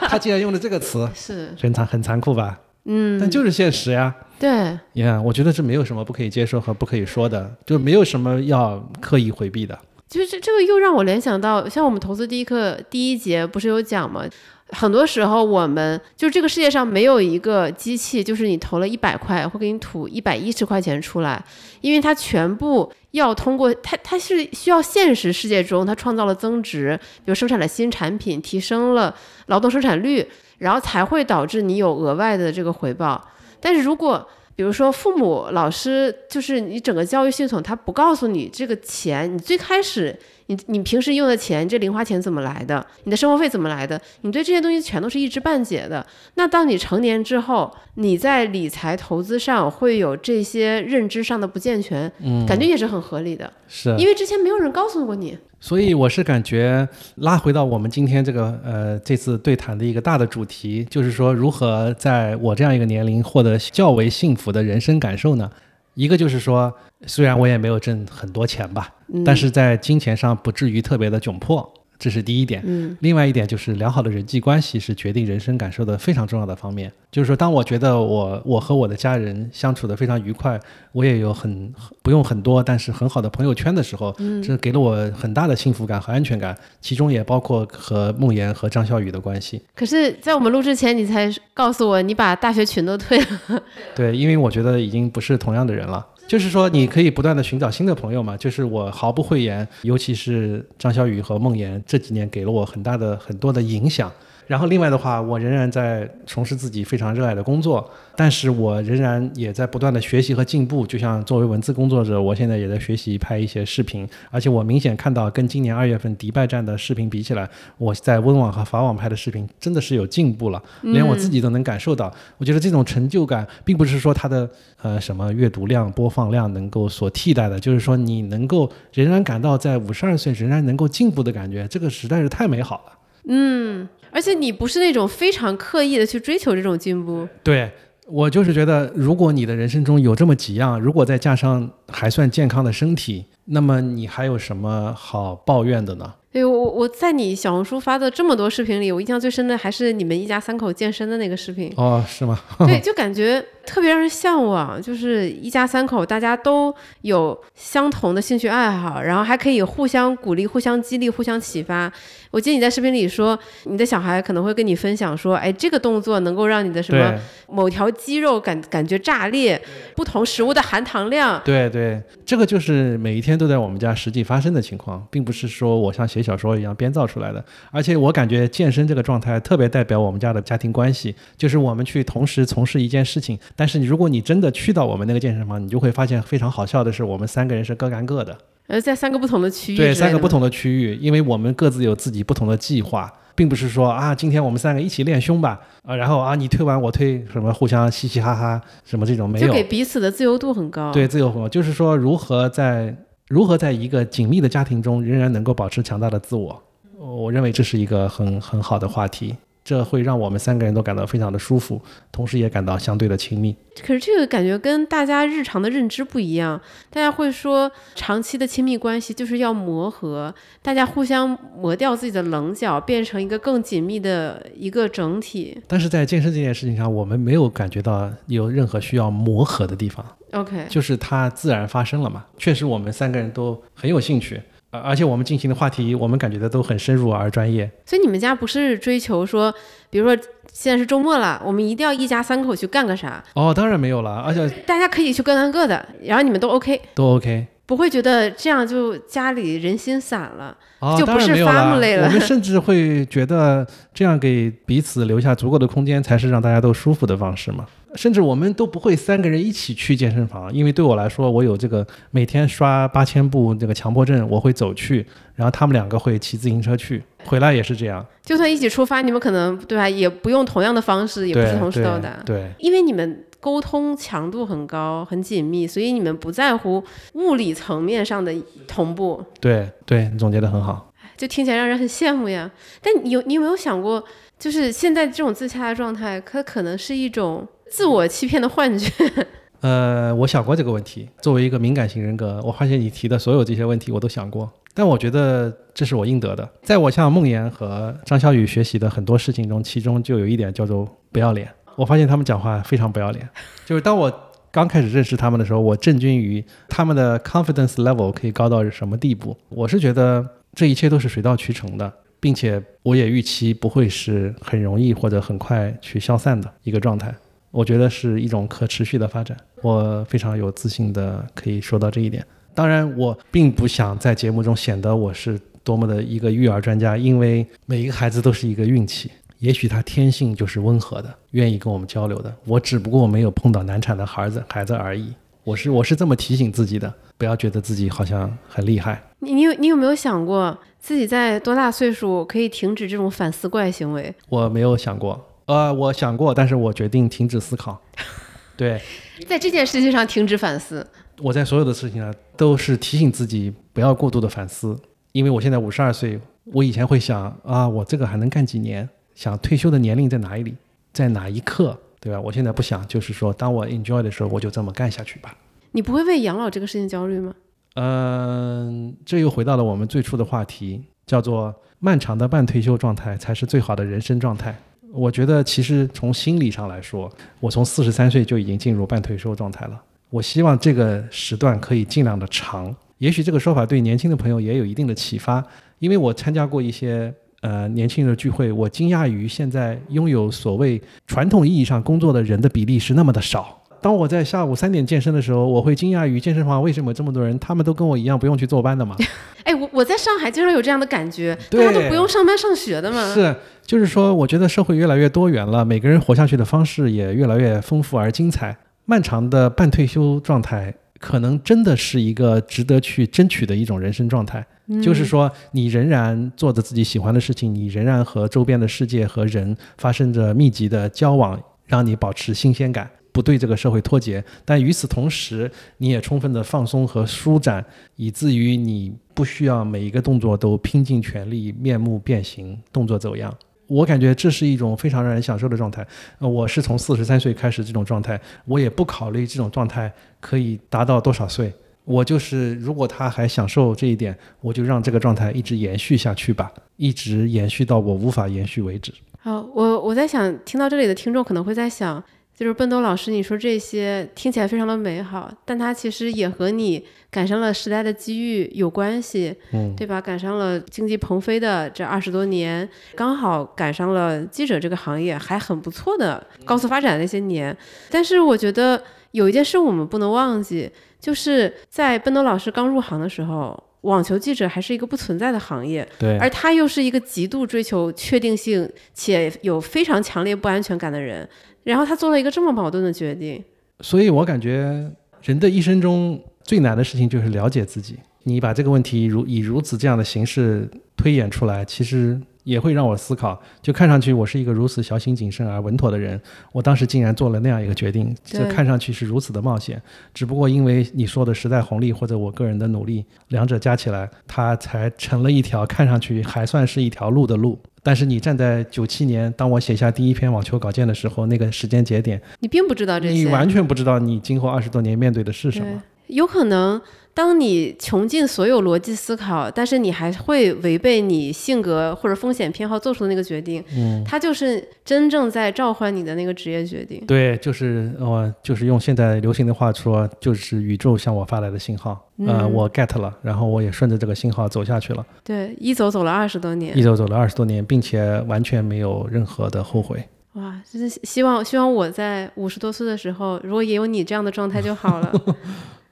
他竟然用了这个词，是，很残很残酷吧？嗯，但就是现实呀。对，呀、我觉得这没有什么不可以接受和不可以说的，就没有什么要刻意回避的。就是这这个又让我联想到，像我们投资第一课第一节不是有讲吗？很多时候我们就这个世界上没有一个机器，就是你投了一百块会给你吐一百一十块钱出来，因为它全部要通过它，它是需要现实世界中它创造了增值，比如生产了新产品，提升了劳动生产率，然后才会导致你有额外的这个回报。但是如果比如说，父母、老师，就是你整个教育系统，他不告诉你这个钱，你最开始，你你平时用的钱，这零花钱怎么来的，你的生活费怎么来的，你对这些东西全都是一知半解的。那当你成年之后，你在理财投资上会有这些认知上的不健全，嗯，感觉也是很合理的，是。因为之前没有人告诉过你。所以我是感觉拉回到我们今天这个呃这次对谈的一个大的主题，就是说如何在我这样一个年龄获得较为幸福的人生感受呢？一个就是说，虽然我也没有挣很多钱吧，嗯、但是在金钱上不至于特别的窘迫，这是第一点。嗯另外一点就是良好的人际关系是决定人生感受的非常重要的方面。就是说，当我觉得我我和我的家人相处的非常愉快，我也有很不用很多，但是很好的朋友圈的时候，嗯这给了我很大的幸福感和安全感。其中也包括和梦妍和张笑宇的关系。可是，在我们录之前，你才告诉我你把大学群都退了。对，因为我觉得已经不是同样的人了。就是说，你可以不断的寻找新的朋友嘛。就是我毫不讳言，尤其是张小雨和梦妍这几年给了我很大的很多的影响。然后另外的话，我仍然在从事自己非常热爱的工作，但是我仍然也在不断的学习和进步。就像作为文字工作者，我现在也在学习拍一些视频，而且我明显看到跟今年二月份迪拜站的视频比起来，我在温网和法网拍的视频真的是有进步了，连我自己都能感受到。我觉得这种成就感，并不是说它的呃什么阅读量、播放量能够所替代的，就是说你能够仍然感到在五十二岁仍然能够进步的感觉，这个实在是太美好了。嗯，而且你不是那种非常刻意的去追求这种进步。对我就是觉得，如果你的人生中有这么几样，如果再加上还算健康的身体，那么你还有什么好抱怨的呢？对我我在你小红书发的这么多视频里，我印象最深的还是你们一家三口健身的那个视频。哦，是吗？对，*laughs* 就感觉特别让人向往，就是一家三口大家都有相同的兴趣爱好，然后还可以互相鼓励、互相激励、互相启发。我记得你在视频里说，你的小孩可能会跟你分享说，哎，这个动作能够让你的什么某条肌肉感感觉炸裂，不同食物的含糖量。对对，这个就是每一天都在我们家实际发生的情况，并不是说我像写小说一样编造出来的。而且我感觉健身这个状态特别代表我们家的家庭关系，就是我们去同时从事一件事情，但是你如果你真的去到我们那个健身房，你就会发现非常好笑的是，我们三个人是各干各的。呃，在三个不同的区域，对，三个不。同的区域，因为我们各自有自己不同的计划，并不是说啊，今天我们三个一起练胸吧，啊，然后啊你推完我推，什么互相嘻嘻哈哈，什么这种没有就。给彼此的自由度很高。对，自由活，就是说如何在如何在一个紧密的家庭中，仍然能够保持强大的自我。我认为这是一个很很好的话题，这会让我们三个人都感到非常的舒服，同时也感到相对的亲密。可是这个感觉跟大家日常的认知不一样，大家会说长期的亲密关系就是要磨合，大家互相磨掉自己的棱角，变成一个更紧密的一个整体。但是在健身这件事情上，我们没有感觉到有任何需要磨合的地方。OK，就是它自然发生了嘛。确实，我们三个人都很有兴趣，而而且我们进行的话题，我们感觉的都很深入而专业。所以你们家不是追求说，比如说现在是周末了，我们一定要一家三口去干个啥，哦，当然没有了，而且大家可以去各干各的，然后你们都 OK，都 OK。不会觉得这样就家里人心散了。哦，就不是 family 了我们 *laughs* 甚至会觉得这样给彼此留下足够的空间，才是让大家都舒服的方式嘛。甚至我们都不会三个人一起去健身房，因为对我来说，我有这个每天刷八千步这个强迫症，我会走去，然后他们两个会骑自行车去，回来也是这样。就算一起出发，你们可能对吧，也不用同样的方式，也不是同时到对达。对，因为你们沟通强度很高、很紧密，所以你们不在乎物理层面上的同步。对对，你总结的很好。就听起来让人很羡慕呀。但你有你有没有想过，就是现在这种自洽的状态，它可能是一种自我欺骗的幻觉。*laughs* 呃，我想过这个问题。作为一个敏感型人格，我发现你提的所有这些问题我都想过，但我觉得这是我应得的。在我向梦妍和张小雨学习的很多事情中，其中就有一点叫做不要脸。我发现他们讲话非常不要脸。就是当我刚开始认识他们的时候，我震惊于他们的 confidence level 可以高到什么地步。我是觉得这一切都是水到渠成的，并且我也预期不会是很容易或者很快去消散的一个状态。我觉得是一种可持续的发展，我非常有自信的可以说到这一点。当然，我并不想在节目中显得我是多么的一个育儿专家，因为每一个孩子都是一个运气，也许他天性就是温和的，愿意跟我们交流的。我只不过没有碰到难产的孩子孩子而已。我是我是这么提醒自己的，不要觉得自己好像很厉害。你你有你有没有想过自己在多大岁数可以停止这种反思怪行为？我没有想过。呃，我想过，但是我决定停止思考。*laughs* 对，在这件事情上停止反思。我在所有的事情上都是提醒自己不要过度的反思，因为我现在五十二岁，我以前会想啊，我这个还能干几年？想退休的年龄在哪里？在哪一刻？对吧？我现在不想，就是说，当我 enjoy 的时候，我就这么干下去吧。你不会为养老这个事情焦虑吗？嗯，这又回到了我们最初的话题，叫做漫长的半退休状态才是最好的人生状态。我觉得其实从心理上来说，我从四十三岁就已经进入半退休状态了。我希望这个时段可以尽量的长。也许这个说法对年轻的朋友也有一定的启发，因为我参加过一些呃年轻人的聚会，我惊讶于现在拥有所谓传统意义上工作的人的比例是那么的少。当我在下午三点健身的时候，我会惊讶于健身房为什么这么多人，他们都跟我一样不用去坐班的嘛？*laughs* 哎，我我在上海经常有这样的感觉，大家都不用上班上学的嘛。是，就是说，我觉得社会越来越多元了，每个人活下去的方式也越来越丰富而精彩。漫长的半退休状态，可能真的是一个值得去争取的一种人生状态。就是说，你仍然做着自己喜欢的事情，你仍然和周边的世界和人发生着密集的交往，让你保持新鲜感。不对这个社会脱节，但与此同时，你也充分的放松和舒展，以至于你不需要每一个动作都拼尽全力、面目变形、动作走样。我感觉这是一种非常让人享受的状态。呃，我是从四十三岁开始这种状态，我也不考虑这种状态可以达到多少岁。我就是，如果他还享受这一点，我就让这个状态一直延续下去吧，一直延续到我无法延续为止。好，我我在想，听到这里的听众可能会在想。就是笨豆老师，你说这些听起来非常的美好，但它其实也和你赶上了时代的机遇有关系，嗯，对吧？赶上了经济腾飞的这二十多年，刚好赶上了记者这个行业还很不错的高速发展那些年。但是我觉得有一件事我们不能忘记，就是在笨豆老师刚入行的时候，网球记者还是一个不存在的行业，对，而他又是一个极度追求确定性且有非常强烈不安全感的人。然后他做了一个这么矛盾的决定，所以我感觉人的一生中最难的事情就是了解自己。你把这个问题如以如此这样的形式推演出来，其实。也会让我思考，就看上去我是一个如此小心谨慎而稳妥的人，我当时竟然做了那样一个决定，这看上去是如此的冒险。只不过因为你说的时代红利或者我个人的努力，两者加起来，它才成了一条看上去还算是一条路的路。但是你站在九七年，当我写下第一篇网球稿件的时候，那个时间节点，你并不知道这些，你完全不知道你今后二十多年面对的是什么，有可能。当你穷尽所有逻辑思考，但是你还会违背你性格或者风险偏好做出的那个决定，嗯，它就是真正在召唤你的那个职业决定。对，就是我就是用现在流行的话说，就是宇宙向我发来的信号，呃，我 get 了，然后我也顺着这个信号走下去了。对，一走走了二十多年，一走走了二十多年，并且完全没有任何的后悔。哇，就是希望希望我在五十多岁的时候，如果也有你这样的状态就好了。*laughs*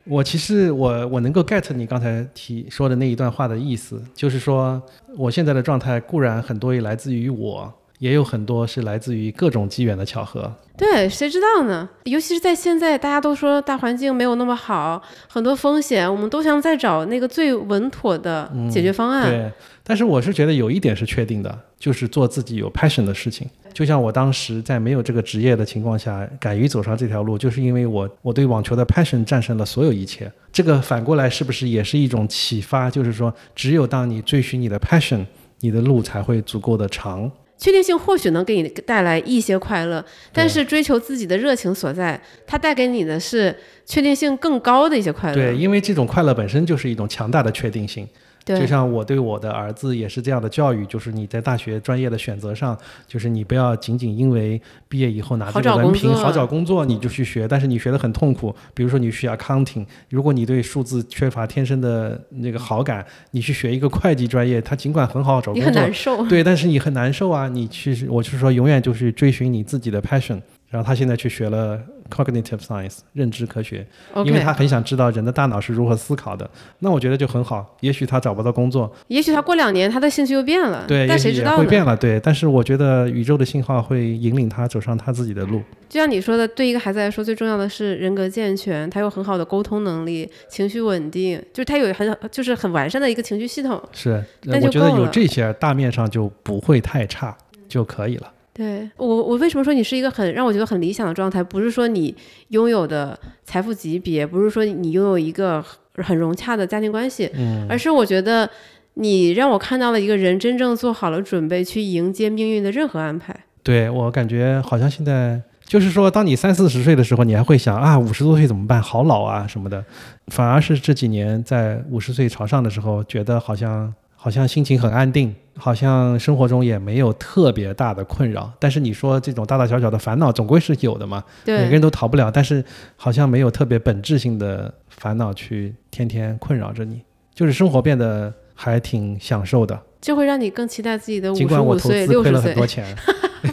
我其实我我能够 get 你刚才提说的那一段话的意思，就是说我现在的状态固然很多也来自于我，也有很多是来自于各种机缘的巧合。对，谁知道呢？尤其是在现在，大家都说大环境没有那么好，很多风险，我们都想再找那个最稳妥的解决方案。对，但是我是觉得有一点是确定的，就是做自己有 passion 的事情。就像我当时在没有这个职业的情况下，敢于走上这条路，就是因为我我对网球的 passion 战胜了所有一切。这个反过来是不是也是一种启发？就是说，只有当你追寻你的 passion，你的路才会足够的长。确定性或许能给你带来一些快乐，但是追求自己的热情所在，它带给你的是确定性更高的一些快乐。对，因为这种快乐本身就是一种强大的确定性。就像我对我的儿子也是这样的教育，就是你在大学专业的选择上，就是你不要仅仅因为毕业以后拿这个文凭好找工作你就去学，但是你学得很痛苦。比如说你学 accounting，如果你对数字缺乏天生的那个好感，你去学一个会计专业，它尽管很好找工作，你很难受。对，但是你很难受啊！你去，我是说，永远就是追寻你自己的 passion。然后他现在去学了 cognitive science 认知科学，因为他很想知道人的大脑是如何思考的。那我觉得就很好。也许他找不到工作，也许他过两年他的兴趣又变了。对，但谁知道会变了。对，但是我觉得宇宙的信号会引领他走上他自己的路。就像你说的，对一个孩子来说，最重要的是人格健全，他有很好的沟通能力，情绪稳定，就是他有很就是很完善的一个情绪系统。是，我觉得有这些，大面上就不会太差就可以了。对我，我为什么说你是一个很让我觉得很理想的状态？不是说你拥有的财富级别，不是说你拥有一个很融洽的家庭关系，嗯，而是我觉得你让我看到了一个人真正做好了准备去迎接命运的任何安排。对我感觉好像现在就是说，当你三四十岁的时候，你还会想啊，五十多岁怎么办？好老啊什么的，反而是这几年在五十岁朝上的时候，觉得好像。好像心情很安定，好像生活中也没有特别大的困扰。但是你说这种大大小小的烦恼，总归是有的嘛？每个人都逃不了。但是好像没有特别本质性的烦恼去天天困扰着你，就是生活变得还挺享受的。就会让你更期待自己的五十五岁、六十岁。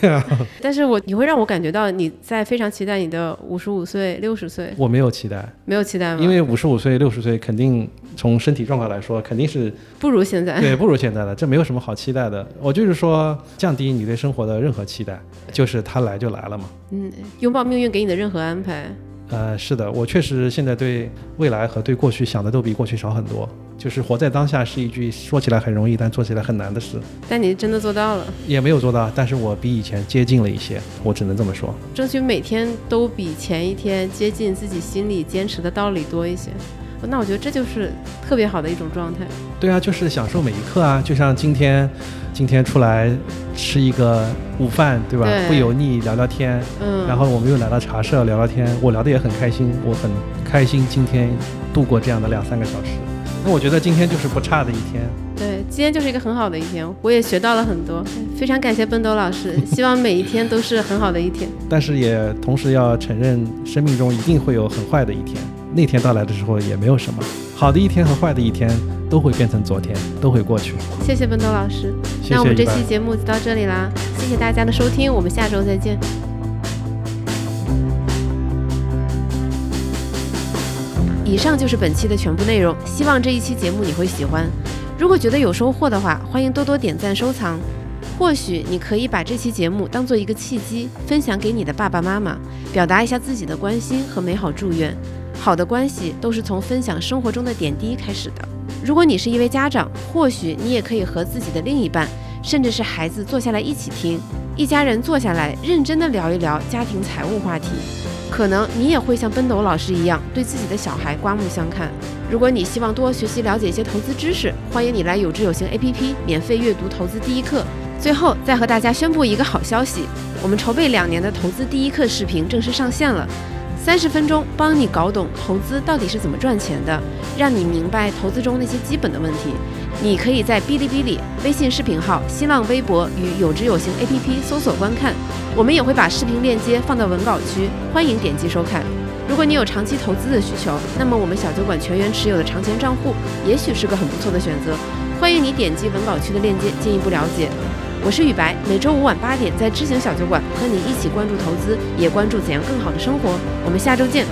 *laughs* 但是我你会让我感觉到你在非常期待你的五十五岁、六十岁。我没有期待，没有期待吗？因为五十五岁、六十岁肯定从身体状况来说肯定是不如现在，对，不如现在的，这没有什么好期待的。我就是说降低你对生活的任何期待，就是它来就来了嘛。嗯，拥抱命运给你的任何安排。呃，是的，我确实现在对未来和对过去想的都比过去少很多。就是活在当下是一句说起来很容易，但做起来很难的事。但你真的做到了？也没有做到，但是我比以前接近了一些，我只能这么说。争取每天都比前一天接近自己心里坚持的道理多一些。那我觉得这就是特别好的一种状态。对啊，就是享受每一刻啊！就像今天，今天出来吃一个午饭，对吧？不油腻，聊聊天。嗯。然后我们又来到茶社聊聊天，我聊得也很开心，我很开心今天度过这样的两三个小时。那我觉得今天就是不差的一天。对，今天就是一个很好的一天，我也学到了很多。非常感谢奔斗老师，希望每一天都是很好的一天。*laughs* 但是也同时要承认，生命中一定会有很坏的一天。那天到来的时候也没有什么好的一天和坏的一天都会变成昨天，都会过去。谢谢奔斗老师，那我们这期节目就到这里啦，谢谢大家的收听，我们下周再见。以上就是本期的全部内容，希望这一期节目你会喜欢。如果觉得有收获的话，欢迎多多点赞收藏。或许你可以把这期节目当做一个契机，分享给你的爸爸妈妈，表达一下自己的关心和美好祝愿。好的关系都是从分享生活中的点滴开始的。如果你是一位家长，或许你也可以和自己的另一半，甚至是孩子坐下来一起听，一家人坐下来认真的聊一聊家庭财务话题。可能你也会像奔斗老师一样，对自己的小孩刮目相看。如果你希望多学习了解一些投资知识，欢迎你来有知有行 APP 免费阅读投资第一课。最后再和大家宣布一个好消息，我们筹备两年的投资第一课视频正式上线了，三十分钟帮你搞懂投资到底是怎么赚钱的，让你明白投资中那些基本的问题。你可以在哔哩哔哩、微信视频号、新浪微博与有知有行 APP 搜索观看，我们也会把视频链接放到文稿区，欢迎点击收看。如果你有长期投资的需求，那么我们小酒馆全员持有的长钱账户也许是个很不错的选择。欢迎你点击文稿区的链接进一步了解。我是雨白，每周五晚八点在知行小酒馆和你一起关注投资，也关注怎样更好的生活。我们下周见。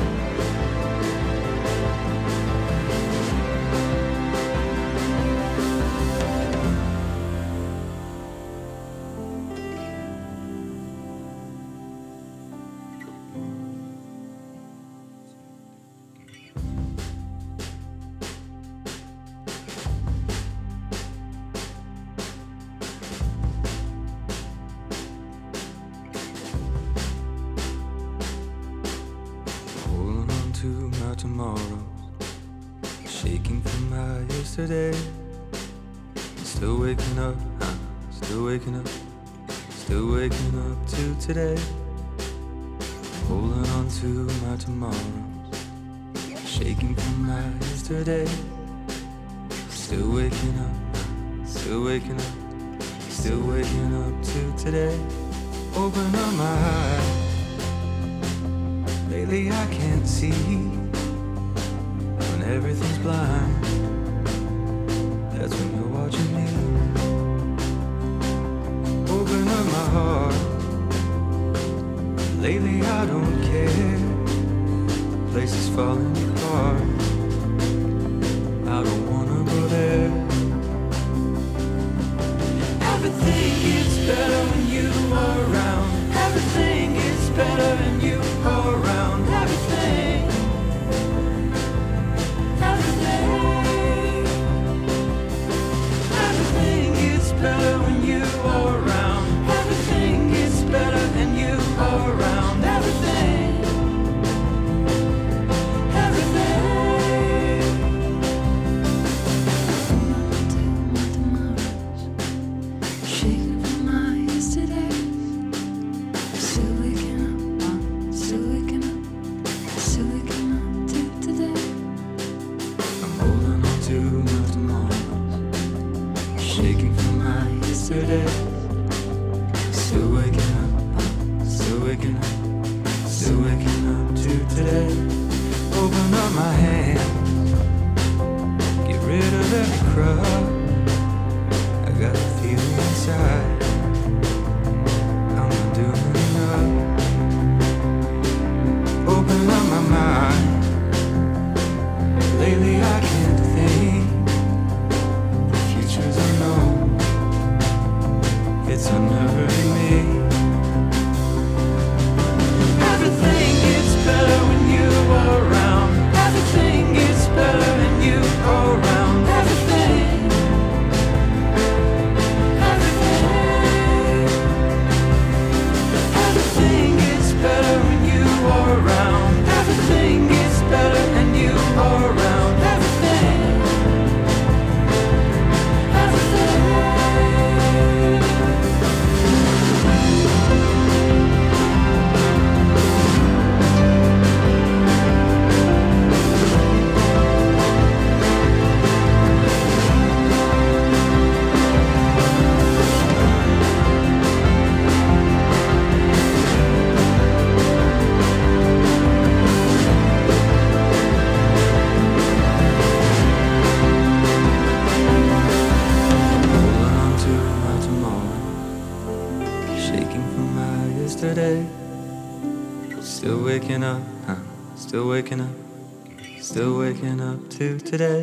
Today.